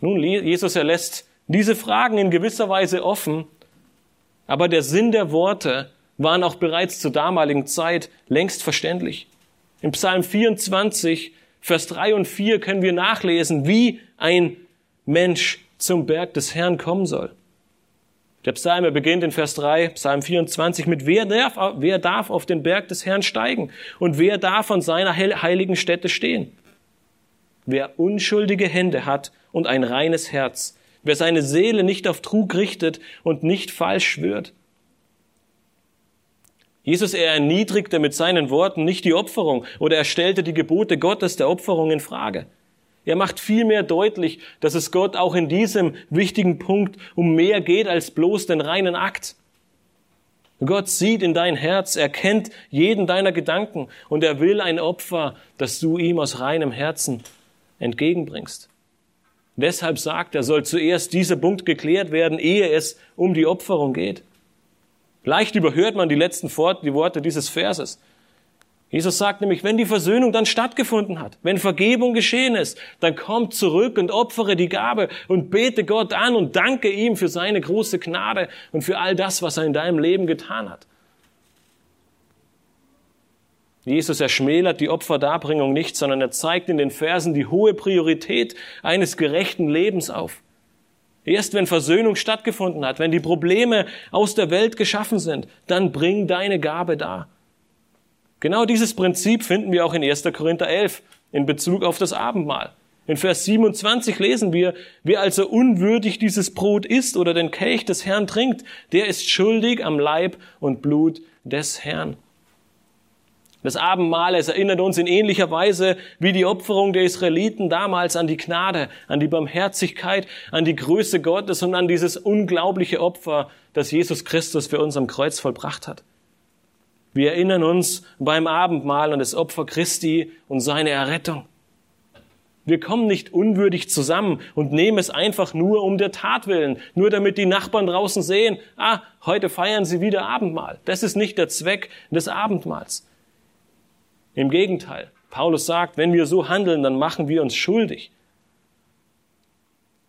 Nun, Jesus erlässt diese Fragen in gewisser Weise offen, aber der Sinn der Worte waren auch bereits zur damaligen Zeit längst verständlich. Im Psalm 24, Vers 3 und 4 können wir nachlesen, wie ein Mensch zum Berg des Herrn kommen soll. Der Psalm beginnt in Vers 3, Psalm 24 mit, wer darf, wer darf auf den Berg des Herrn steigen und wer darf an seiner heiligen Stätte stehen? Wer unschuldige Hände hat und ein reines Herz, wer seine Seele nicht auf Trug richtet und nicht falsch schwört, Jesus, er erniedrigte mit seinen Worten nicht die Opferung oder er stellte die Gebote Gottes der Opferung in Frage. Er macht vielmehr deutlich, dass es Gott auch in diesem wichtigen Punkt um mehr geht als bloß den reinen Akt. Gott sieht in dein Herz, er kennt jeden deiner Gedanken und er will ein Opfer, das du ihm aus reinem Herzen entgegenbringst. Deshalb sagt er, soll zuerst dieser Punkt geklärt werden, ehe es um die Opferung geht. Leicht überhört man die letzten Worte dieses Verses. Jesus sagt nämlich, wenn die Versöhnung dann stattgefunden hat, wenn Vergebung geschehen ist, dann komm zurück und opfere die Gabe und bete Gott an und danke ihm für seine große Gnade und für all das, was er in deinem Leben getan hat. Jesus erschmälert die Opferdarbringung nicht, sondern er zeigt in den Versen die hohe Priorität eines gerechten Lebens auf. Erst wenn Versöhnung stattgefunden hat, wenn die Probleme aus der Welt geschaffen sind, dann bring deine Gabe dar. Genau dieses Prinzip finden wir auch in 1. Korinther 11 in Bezug auf das Abendmahl. In Vers 27 lesen wir, wer also unwürdig dieses Brot isst oder den Kelch des Herrn trinkt, der ist schuldig am Leib und Blut des Herrn. Das Abendmahl, es erinnert uns in ähnlicher Weise wie die Opferung der Israeliten damals an die Gnade, an die Barmherzigkeit, an die Größe Gottes und an dieses unglaubliche Opfer, das Jesus Christus für uns am Kreuz vollbracht hat. Wir erinnern uns beim Abendmahl an das Opfer Christi und seine Errettung. Wir kommen nicht unwürdig zusammen und nehmen es einfach nur um der Tat willen, nur damit die Nachbarn draußen sehen, ah, heute feiern sie wieder Abendmahl. Das ist nicht der Zweck des Abendmahls. Im Gegenteil, Paulus sagt, wenn wir so handeln, dann machen wir uns schuldig.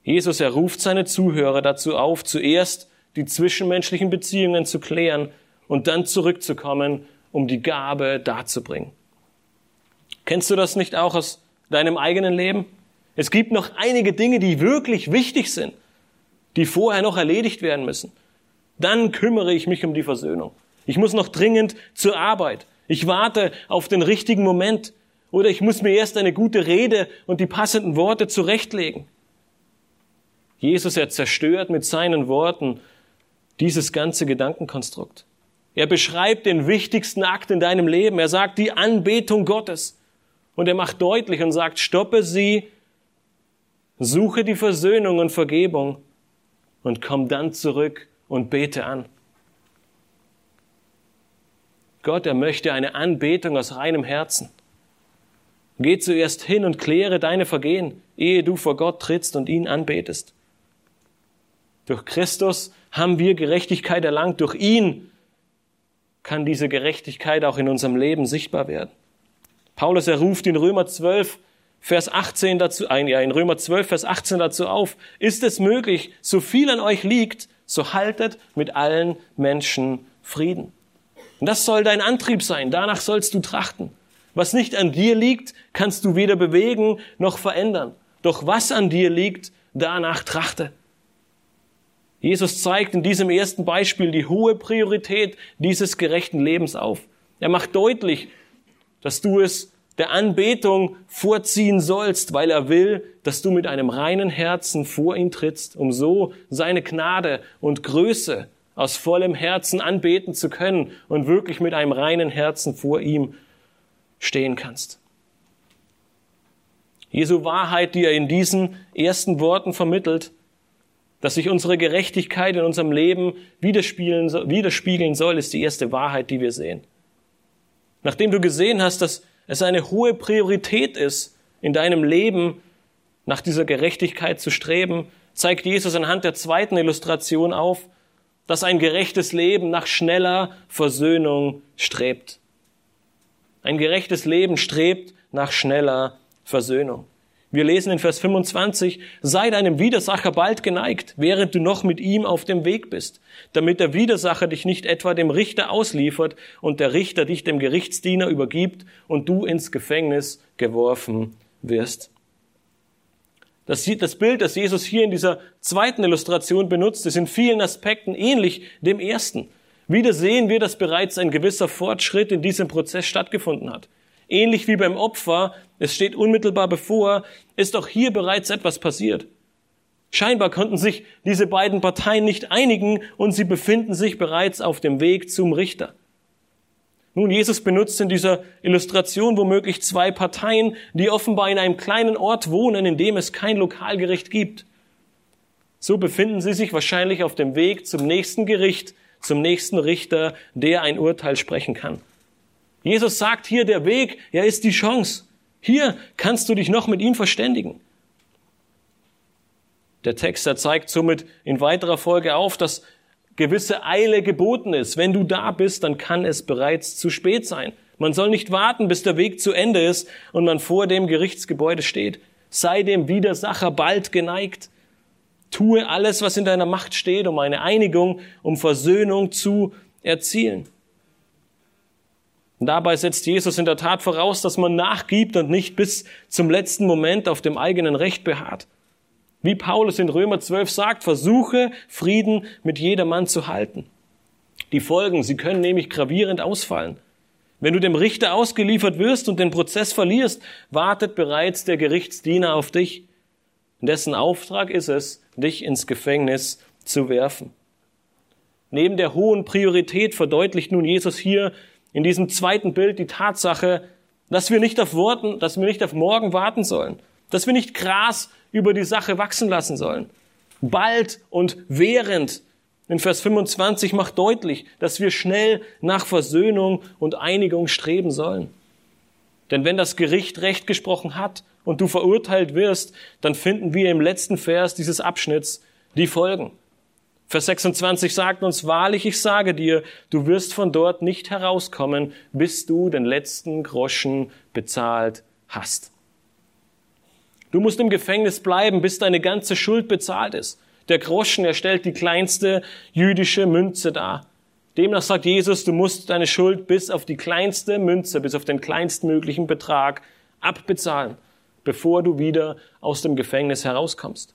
Jesus, er ruft seine Zuhörer dazu auf, zuerst die zwischenmenschlichen Beziehungen zu klären und dann zurückzukommen, um die Gabe darzubringen. Kennst du das nicht auch aus deinem eigenen Leben? Es gibt noch einige Dinge, die wirklich wichtig sind, die vorher noch erledigt werden müssen. Dann kümmere ich mich um die Versöhnung. Ich muss noch dringend zur Arbeit. Ich warte auf den richtigen Moment oder ich muss mir erst eine gute Rede und die passenden Worte zurechtlegen. Jesus, er zerstört mit seinen Worten dieses ganze Gedankenkonstrukt. Er beschreibt den wichtigsten Akt in deinem Leben. Er sagt die Anbetung Gottes. Und er macht deutlich und sagt, stoppe sie, suche die Versöhnung und Vergebung und komm dann zurück und bete an. Gott, er möchte eine Anbetung aus reinem Herzen. Geh zuerst hin und kläre deine Vergehen, ehe du vor Gott trittst und ihn anbetest. Durch Christus haben wir Gerechtigkeit erlangt. Durch ihn kann diese Gerechtigkeit auch in unserem Leben sichtbar werden. Paulus, er ruft in Römer 12, Vers 18 dazu, ein, ja, in Römer 12, Vers 18 dazu auf. Ist es möglich, so viel an euch liegt, so haltet mit allen Menschen Frieden. Und das soll dein Antrieb sein. Danach sollst du trachten. Was nicht an dir liegt, kannst du weder bewegen noch verändern. Doch was an dir liegt, danach trachte. Jesus zeigt in diesem ersten Beispiel die hohe Priorität dieses gerechten Lebens auf. Er macht deutlich, dass du es der Anbetung vorziehen sollst, weil er will, dass du mit einem reinen Herzen vor ihn trittst, um so seine Gnade und Größe aus vollem Herzen anbeten zu können und wirklich mit einem reinen Herzen vor ihm stehen kannst. Jesu Wahrheit, die er in diesen ersten Worten vermittelt, dass sich unsere Gerechtigkeit in unserem Leben widerspiegeln soll, ist die erste Wahrheit, die wir sehen. Nachdem du gesehen hast, dass es eine hohe Priorität ist, in deinem Leben nach dieser Gerechtigkeit zu streben, zeigt Jesus anhand der zweiten Illustration auf, dass ein gerechtes Leben nach schneller Versöhnung strebt. Ein gerechtes Leben strebt nach schneller Versöhnung. Wir lesen in Vers 25, sei deinem Widersacher bald geneigt, während du noch mit ihm auf dem Weg bist, damit der Widersacher dich nicht etwa dem Richter ausliefert und der Richter dich dem Gerichtsdiener übergibt und du ins Gefängnis geworfen wirst. Das, das Bild, das Jesus hier in dieser zweiten Illustration benutzt, ist in vielen Aspekten ähnlich dem ersten. Wieder sehen wir, dass bereits ein gewisser Fortschritt in diesem Prozess stattgefunden hat. Ähnlich wie beim Opfer, es steht unmittelbar bevor, ist auch hier bereits etwas passiert. Scheinbar konnten sich diese beiden Parteien nicht einigen und sie befinden sich bereits auf dem Weg zum Richter. Nun, Jesus benutzt in dieser Illustration womöglich zwei Parteien, die offenbar in einem kleinen Ort wohnen, in dem es kein Lokalgericht gibt. So befinden sie sich wahrscheinlich auf dem Weg zum nächsten Gericht, zum nächsten Richter, der ein Urteil sprechen kann. Jesus sagt hier, der Weg, er ist die Chance. Hier kannst du dich noch mit ihm verständigen. Der Text, der zeigt somit in weiterer Folge auf, dass gewisse Eile geboten ist. Wenn du da bist, dann kann es bereits zu spät sein. Man soll nicht warten, bis der Weg zu Ende ist und man vor dem Gerichtsgebäude steht. Sei dem Widersacher bald geneigt. Tue alles, was in deiner Macht steht, um eine Einigung, um Versöhnung zu erzielen. Und dabei setzt Jesus in der Tat voraus, dass man nachgibt und nicht bis zum letzten Moment auf dem eigenen Recht beharrt. Wie Paulus in Römer 12 sagt, versuche Frieden mit jedermann zu halten. Die Folgen, sie können nämlich gravierend ausfallen. Wenn du dem Richter ausgeliefert wirst und den Prozess verlierst, wartet bereits der Gerichtsdiener auf dich. Dessen Auftrag ist es, dich ins Gefängnis zu werfen. Neben der hohen Priorität verdeutlicht nun Jesus hier in diesem zweiten Bild die Tatsache, dass wir nicht auf Worten, dass wir nicht auf morgen warten sollen, dass wir nicht Gras über die Sache wachsen lassen sollen. Bald und während. In Vers 25 macht deutlich, dass wir schnell nach Versöhnung und Einigung streben sollen. Denn wenn das Gericht Recht gesprochen hat und du verurteilt wirst, dann finden wir im letzten Vers dieses Abschnitts die Folgen. Vers 26 sagt uns, wahrlich, ich sage dir, du wirst von dort nicht herauskommen, bis du den letzten Groschen bezahlt hast. Du musst im Gefängnis bleiben, bis deine ganze Schuld bezahlt ist. Der Groschen, er stellt die kleinste jüdische Münze dar. Demnach sagt Jesus, du musst deine Schuld bis auf die kleinste Münze, bis auf den kleinstmöglichen Betrag abbezahlen, bevor du wieder aus dem Gefängnis herauskommst.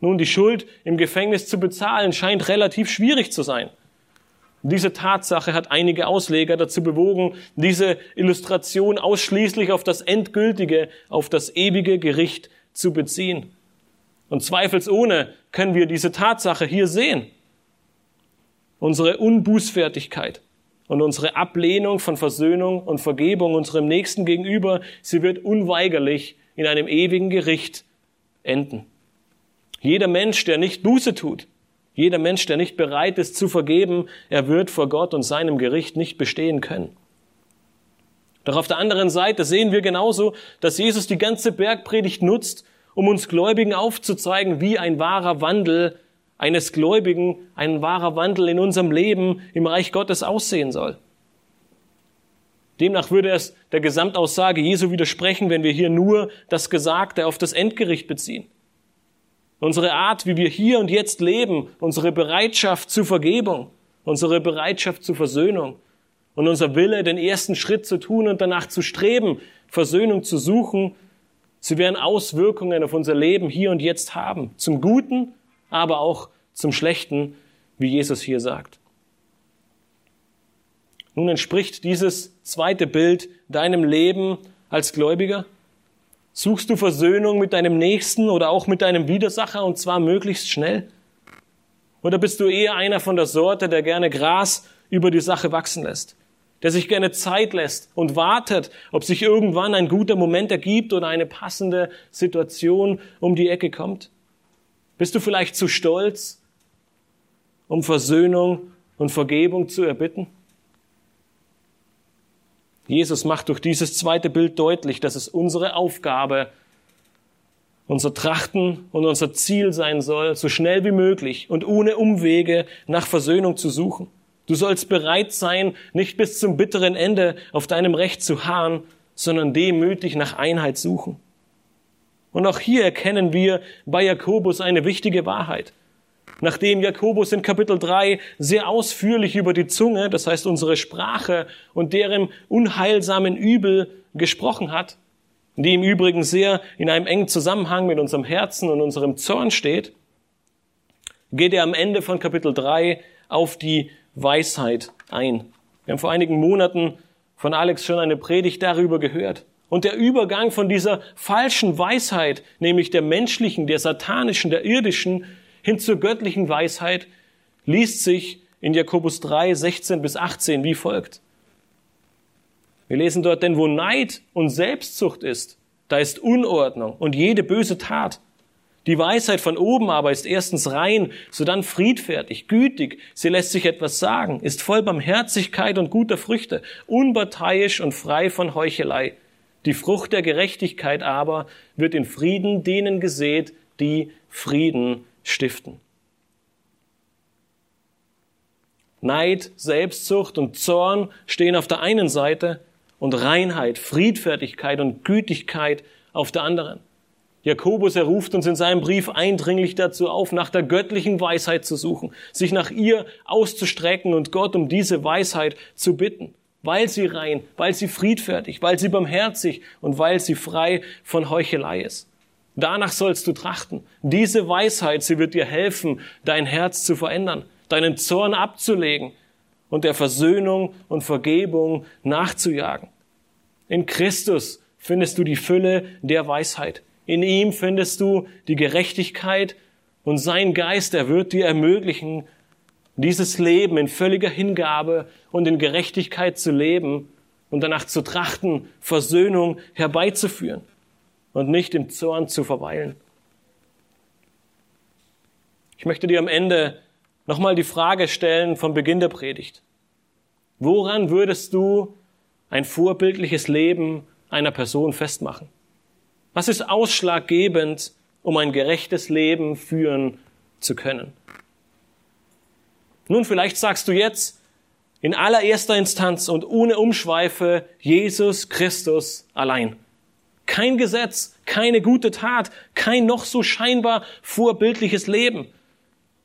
Nun, die Schuld im Gefängnis zu bezahlen scheint relativ schwierig zu sein. Diese Tatsache hat einige Ausleger dazu bewogen, diese Illustration ausschließlich auf das endgültige, auf das ewige Gericht zu beziehen. Und zweifelsohne können wir diese Tatsache hier sehen. Unsere Unbußfertigkeit und unsere Ablehnung von Versöhnung und Vergebung unserem Nächsten gegenüber, sie wird unweigerlich in einem ewigen Gericht enden. Jeder Mensch, der nicht Buße tut, jeder Mensch, der nicht bereit ist zu vergeben, er wird vor Gott und seinem Gericht nicht bestehen können. Doch auf der anderen Seite sehen wir genauso, dass Jesus die ganze Bergpredigt nutzt, um uns Gläubigen aufzuzeigen, wie ein wahrer Wandel eines Gläubigen, ein wahrer Wandel in unserem Leben im Reich Gottes aussehen soll. Demnach würde es der Gesamtaussage Jesu widersprechen, wenn wir hier nur das Gesagte auf das Endgericht beziehen. Unsere Art, wie wir hier und jetzt leben, unsere Bereitschaft zur Vergebung, unsere Bereitschaft zur Versöhnung und unser Wille, den ersten Schritt zu tun und danach zu streben, Versöhnung zu suchen, sie werden Auswirkungen auf unser Leben hier und jetzt haben, zum Guten, aber auch zum Schlechten, wie Jesus hier sagt. Nun entspricht dieses zweite Bild deinem Leben als Gläubiger? Suchst du Versöhnung mit deinem Nächsten oder auch mit deinem Widersacher und zwar möglichst schnell? Oder bist du eher einer von der Sorte, der gerne Gras über die Sache wachsen lässt? Der sich gerne Zeit lässt und wartet, ob sich irgendwann ein guter Moment ergibt oder eine passende Situation um die Ecke kommt? Bist du vielleicht zu stolz, um Versöhnung und Vergebung zu erbitten? Jesus macht durch dieses zweite Bild deutlich, dass es unsere Aufgabe, unser Trachten und unser Ziel sein soll, so schnell wie möglich und ohne Umwege nach Versöhnung zu suchen. Du sollst bereit sein, nicht bis zum bitteren Ende auf deinem Recht zu harren, sondern demütig nach Einheit suchen. Und auch hier erkennen wir bei Jakobus eine wichtige Wahrheit. Nachdem Jakobus in Kapitel 3 sehr ausführlich über die Zunge, das heißt unsere Sprache und deren unheilsamen Übel gesprochen hat, die im Übrigen sehr in einem engen Zusammenhang mit unserem Herzen und unserem Zorn steht, geht er am Ende von Kapitel 3 auf die Weisheit ein. Wir haben vor einigen Monaten von Alex schon eine Predigt darüber gehört. Und der Übergang von dieser falschen Weisheit, nämlich der menschlichen, der satanischen, der irdischen, hin zur göttlichen Weisheit, liest sich in Jakobus 3, 16 bis 18 wie folgt. Wir lesen dort, denn wo Neid und Selbstzucht ist, da ist Unordnung und jede böse Tat. Die Weisheit von oben aber ist erstens rein, sodann friedfertig, gütig, sie lässt sich etwas sagen, ist voll Barmherzigkeit und guter Früchte, unparteiisch und frei von Heuchelei. Die Frucht der Gerechtigkeit aber wird in Frieden denen gesät, die Frieden stiften. Neid, Selbstsucht und Zorn stehen auf der einen Seite und Reinheit, Friedfertigkeit und Gütigkeit auf der anderen. Jakobus, er ruft uns in seinem Brief eindringlich dazu auf, nach der göttlichen Weisheit zu suchen, sich nach ihr auszustrecken und Gott um diese Weisheit zu bitten weil sie rein, weil sie friedfertig, weil sie barmherzig und weil sie frei von Heuchelei ist. Danach sollst du trachten. Diese Weisheit, sie wird dir helfen, dein Herz zu verändern, deinen Zorn abzulegen und der Versöhnung und Vergebung nachzujagen. In Christus findest du die Fülle der Weisheit. In ihm findest du die Gerechtigkeit und sein Geist, er wird dir ermöglichen, dieses Leben in völliger Hingabe und in Gerechtigkeit zu leben und danach zu trachten, Versöhnung herbeizuführen und nicht im Zorn zu verweilen. Ich möchte dir am Ende nochmal die Frage stellen vom Beginn der Predigt. Woran würdest du ein vorbildliches Leben einer Person festmachen? Was ist ausschlaggebend, um ein gerechtes Leben führen zu können? Nun, vielleicht sagst du jetzt in allererster Instanz und ohne Umschweife Jesus Christus allein. Kein Gesetz, keine gute Tat, kein noch so scheinbar vorbildliches Leben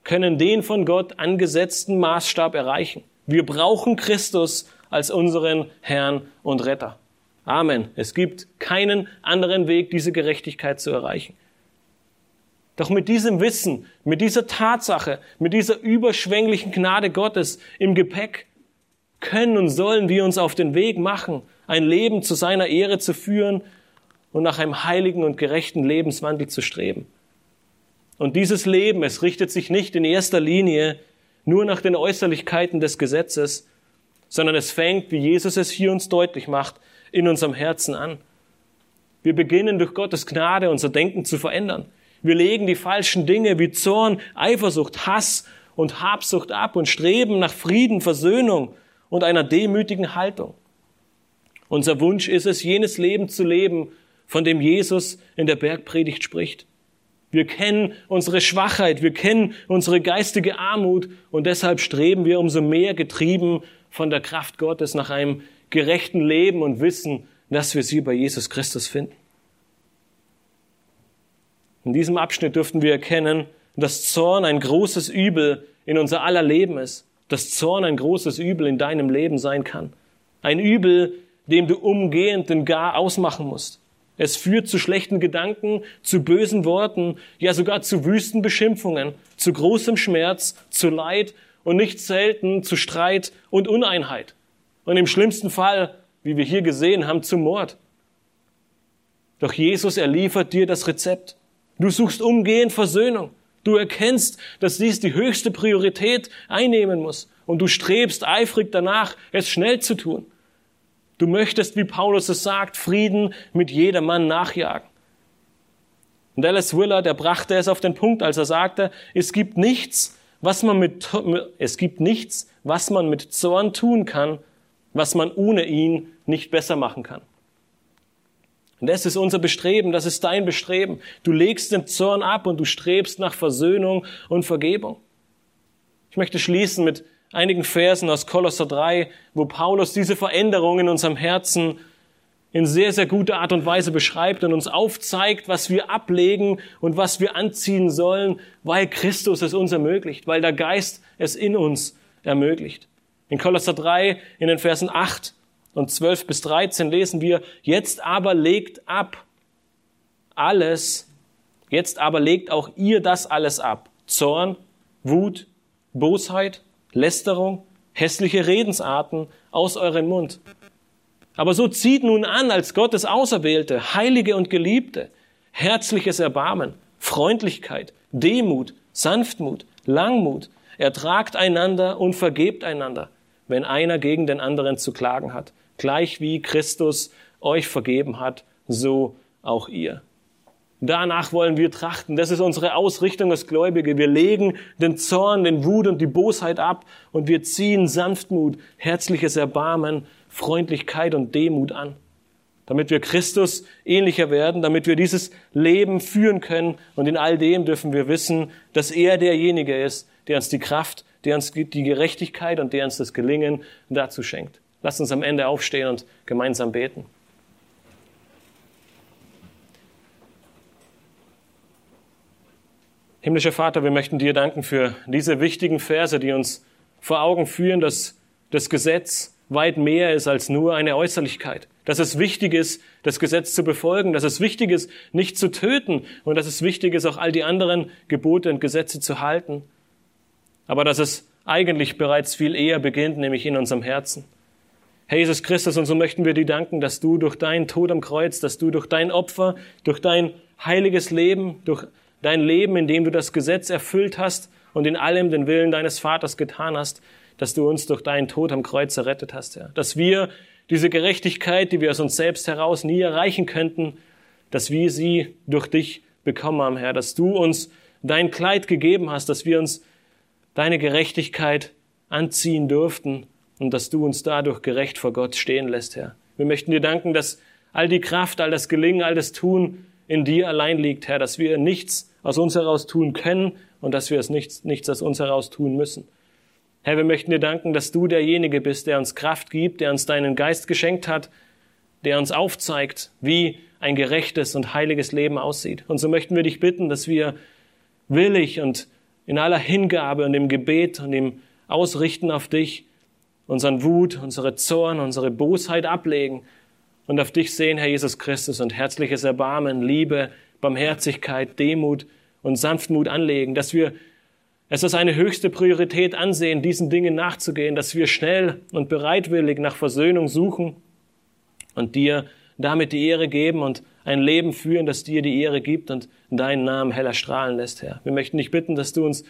können den von Gott angesetzten Maßstab erreichen. Wir brauchen Christus als unseren Herrn und Retter. Amen. Es gibt keinen anderen Weg, diese Gerechtigkeit zu erreichen. Doch mit diesem Wissen, mit dieser Tatsache, mit dieser überschwänglichen Gnade Gottes im Gepäck können und sollen wir uns auf den Weg machen, ein Leben zu seiner Ehre zu führen und nach einem heiligen und gerechten Lebenswandel zu streben. Und dieses Leben, es richtet sich nicht in erster Linie nur nach den Äußerlichkeiten des Gesetzes, sondern es fängt, wie Jesus es hier uns deutlich macht, in unserem Herzen an. Wir beginnen durch Gottes Gnade unser Denken zu verändern. Wir legen die falschen Dinge wie Zorn, Eifersucht, Hass und Habsucht ab und streben nach Frieden, Versöhnung und einer demütigen Haltung. Unser Wunsch ist es, jenes Leben zu leben, von dem Jesus in der Bergpredigt spricht. Wir kennen unsere Schwachheit, wir kennen unsere geistige Armut und deshalb streben wir umso mehr getrieben von der Kraft Gottes nach einem gerechten Leben und wissen, dass wir sie bei Jesus Christus finden. In diesem Abschnitt dürften wir erkennen, dass Zorn ein großes Übel in unser aller Leben ist, dass Zorn ein großes Übel in deinem Leben sein kann. Ein Übel, dem du umgehend den Gar ausmachen musst. Es führt zu schlechten Gedanken, zu bösen Worten, ja sogar zu wüsten Beschimpfungen, zu großem Schmerz, zu Leid und nicht selten zu Streit und Uneinheit. Und im schlimmsten Fall, wie wir hier gesehen haben, zu Mord. Doch Jesus, er liefert dir das Rezept. Du suchst umgehend Versöhnung. Du erkennst, dass dies die höchste Priorität einnehmen muss. Und du strebst eifrig danach, es schnell zu tun. Du möchtest, wie Paulus es sagt, Frieden mit jedermann nachjagen. Und Alice Willard, der brachte es auf den Punkt, als er sagte, es gibt nichts, was man mit, es gibt nichts, was man mit Zorn tun kann, was man ohne ihn nicht besser machen kann. Und das ist unser Bestreben, das ist dein Bestreben. Du legst den Zorn ab und du strebst nach Versöhnung und Vergebung. Ich möchte schließen mit einigen Versen aus Kolosser 3, wo Paulus diese Veränderung in unserem Herzen in sehr, sehr guter Art und Weise beschreibt und uns aufzeigt, was wir ablegen und was wir anziehen sollen, weil Christus es uns ermöglicht, weil der Geist es in uns ermöglicht. In Kolosser 3, in den Versen 8 und 12 bis 13 lesen wir, jetzt aber legt ab alles, jetzt aber legt auch ihr das alles ab. Zorn, Wut, Bosheit, Lästerung, hässliche Redensarten aus eurem Mund. Aber so zieht nun an als Gottes Auserwählte, Heilige und Geliebte, herzliches Erbarmen, Freundlichkeit, Demut, Sanftmut, Langmut, ertragt einander und vergebt einander, wenn einer gegen den anderen zu klagen hat, gleich wie Christus euch vergeben hat, so auch ihr. Danach wollen wir trachten. Das ist unsere Ausrichtung als Gläubige. Wir legen den Zorn, den Wut und die Bosheit ab und wir ziehen Sanftmut, herzliches Erbarmen, Freundlichkeit und Demut an. Damit wir Christus ähnlicher werden, damit wir dieses Leben führen können. Und in all dem dürfen wir wissen, dass er derjenige ist, der uns die Kraft, der uns die Gerechtigkeit und der uns das Gelingen dazu schenkt. Lasst uns am Ende aufstehen und gemeinsam beten. Himmlischer Vater, wir möchten dir danken für diese wichtigen Verse, die uns vor Augen führen, dass das Gesetz weit mehr ist als nur eine Äußerlichkeit. Dass es wichtig ist, das Gesetz zu befolgen, dass es wichtig ist, nicht zu töten und dass es wichtig ist, auch all die anderen Gebote und Gesetze zu halten. Aber dass es eigentlich bereits viel eher beginnt, nämlich in unserem Herzen. Herr Jesus Christus, und so möchten wir dir danken, dass du durch deinen Tod am Kreuz, dass du durch dein Opfer, durch dein heiliges Leben, durch dein Leben, in dem du das Gesetz erfüllt hast und in allem den Willen deines Vaters getan hast, dass du uns durch deinen Tod am Kreuz errettet hast, Herr. Dass wir diese Gerechtigkeit, die wir aus uns selbst heraus nie erreichen könnten, dass wir sie durch dich bekommen haben, Herr. Dass du uns dein Kleid gegeben hast, dass wir uns deine Gerechtigkeit anziehen durften und dass du uns dadurch gerecht vor Gott stehen lässt, Herr. Wir möchten dir danken, dass all die Kraft, all das Gelingen, all das Tun in dir allein liegt, Herr, dass wir nichts aus uns heraus tun können und dass wir es nichts, nichts aus uns heraus tun müssen. Herr, wir möchten dir danken, dass du derjenige bist, der uns Kraft gibt, der uns deinen Geist geschenkt hat, der uns aufzeigt, wie ein gerechtes und heiliges Leben aussieht. Und so möchten wir dich bitten, dass wir willig und in aller Hingabe und im Gebet und im Ausrichten auf dich unseren Wut, unsere Zorn, unsere Bosheit ablegen und auf dich sehen, Herr Jesus Christus, und herzliches Erbarmen, Liebe, Barmherzigkeit, Demut und Sanftmut anlegen, dass wir es als eine höchste Priorität ansehen, diesen Dingen nachzugehen, dass wir schnell und bereitwillig nach Versöhnung suchen und dir damit die Ehre geben und ein Leben führen, das dir die Ehre gibt und deinen Namen heller strahlen lässt, Herr. Wir möchten dich bitten, dass du uns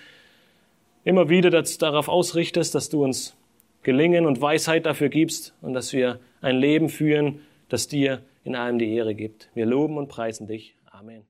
immer wieder darauf ausrichtest, dass du uns Gelingen und Weisheit dafür gibst und dass wir ein Leben führen, das dir in allem die Ehre gibt. Wir loben und preisen dich. Amen.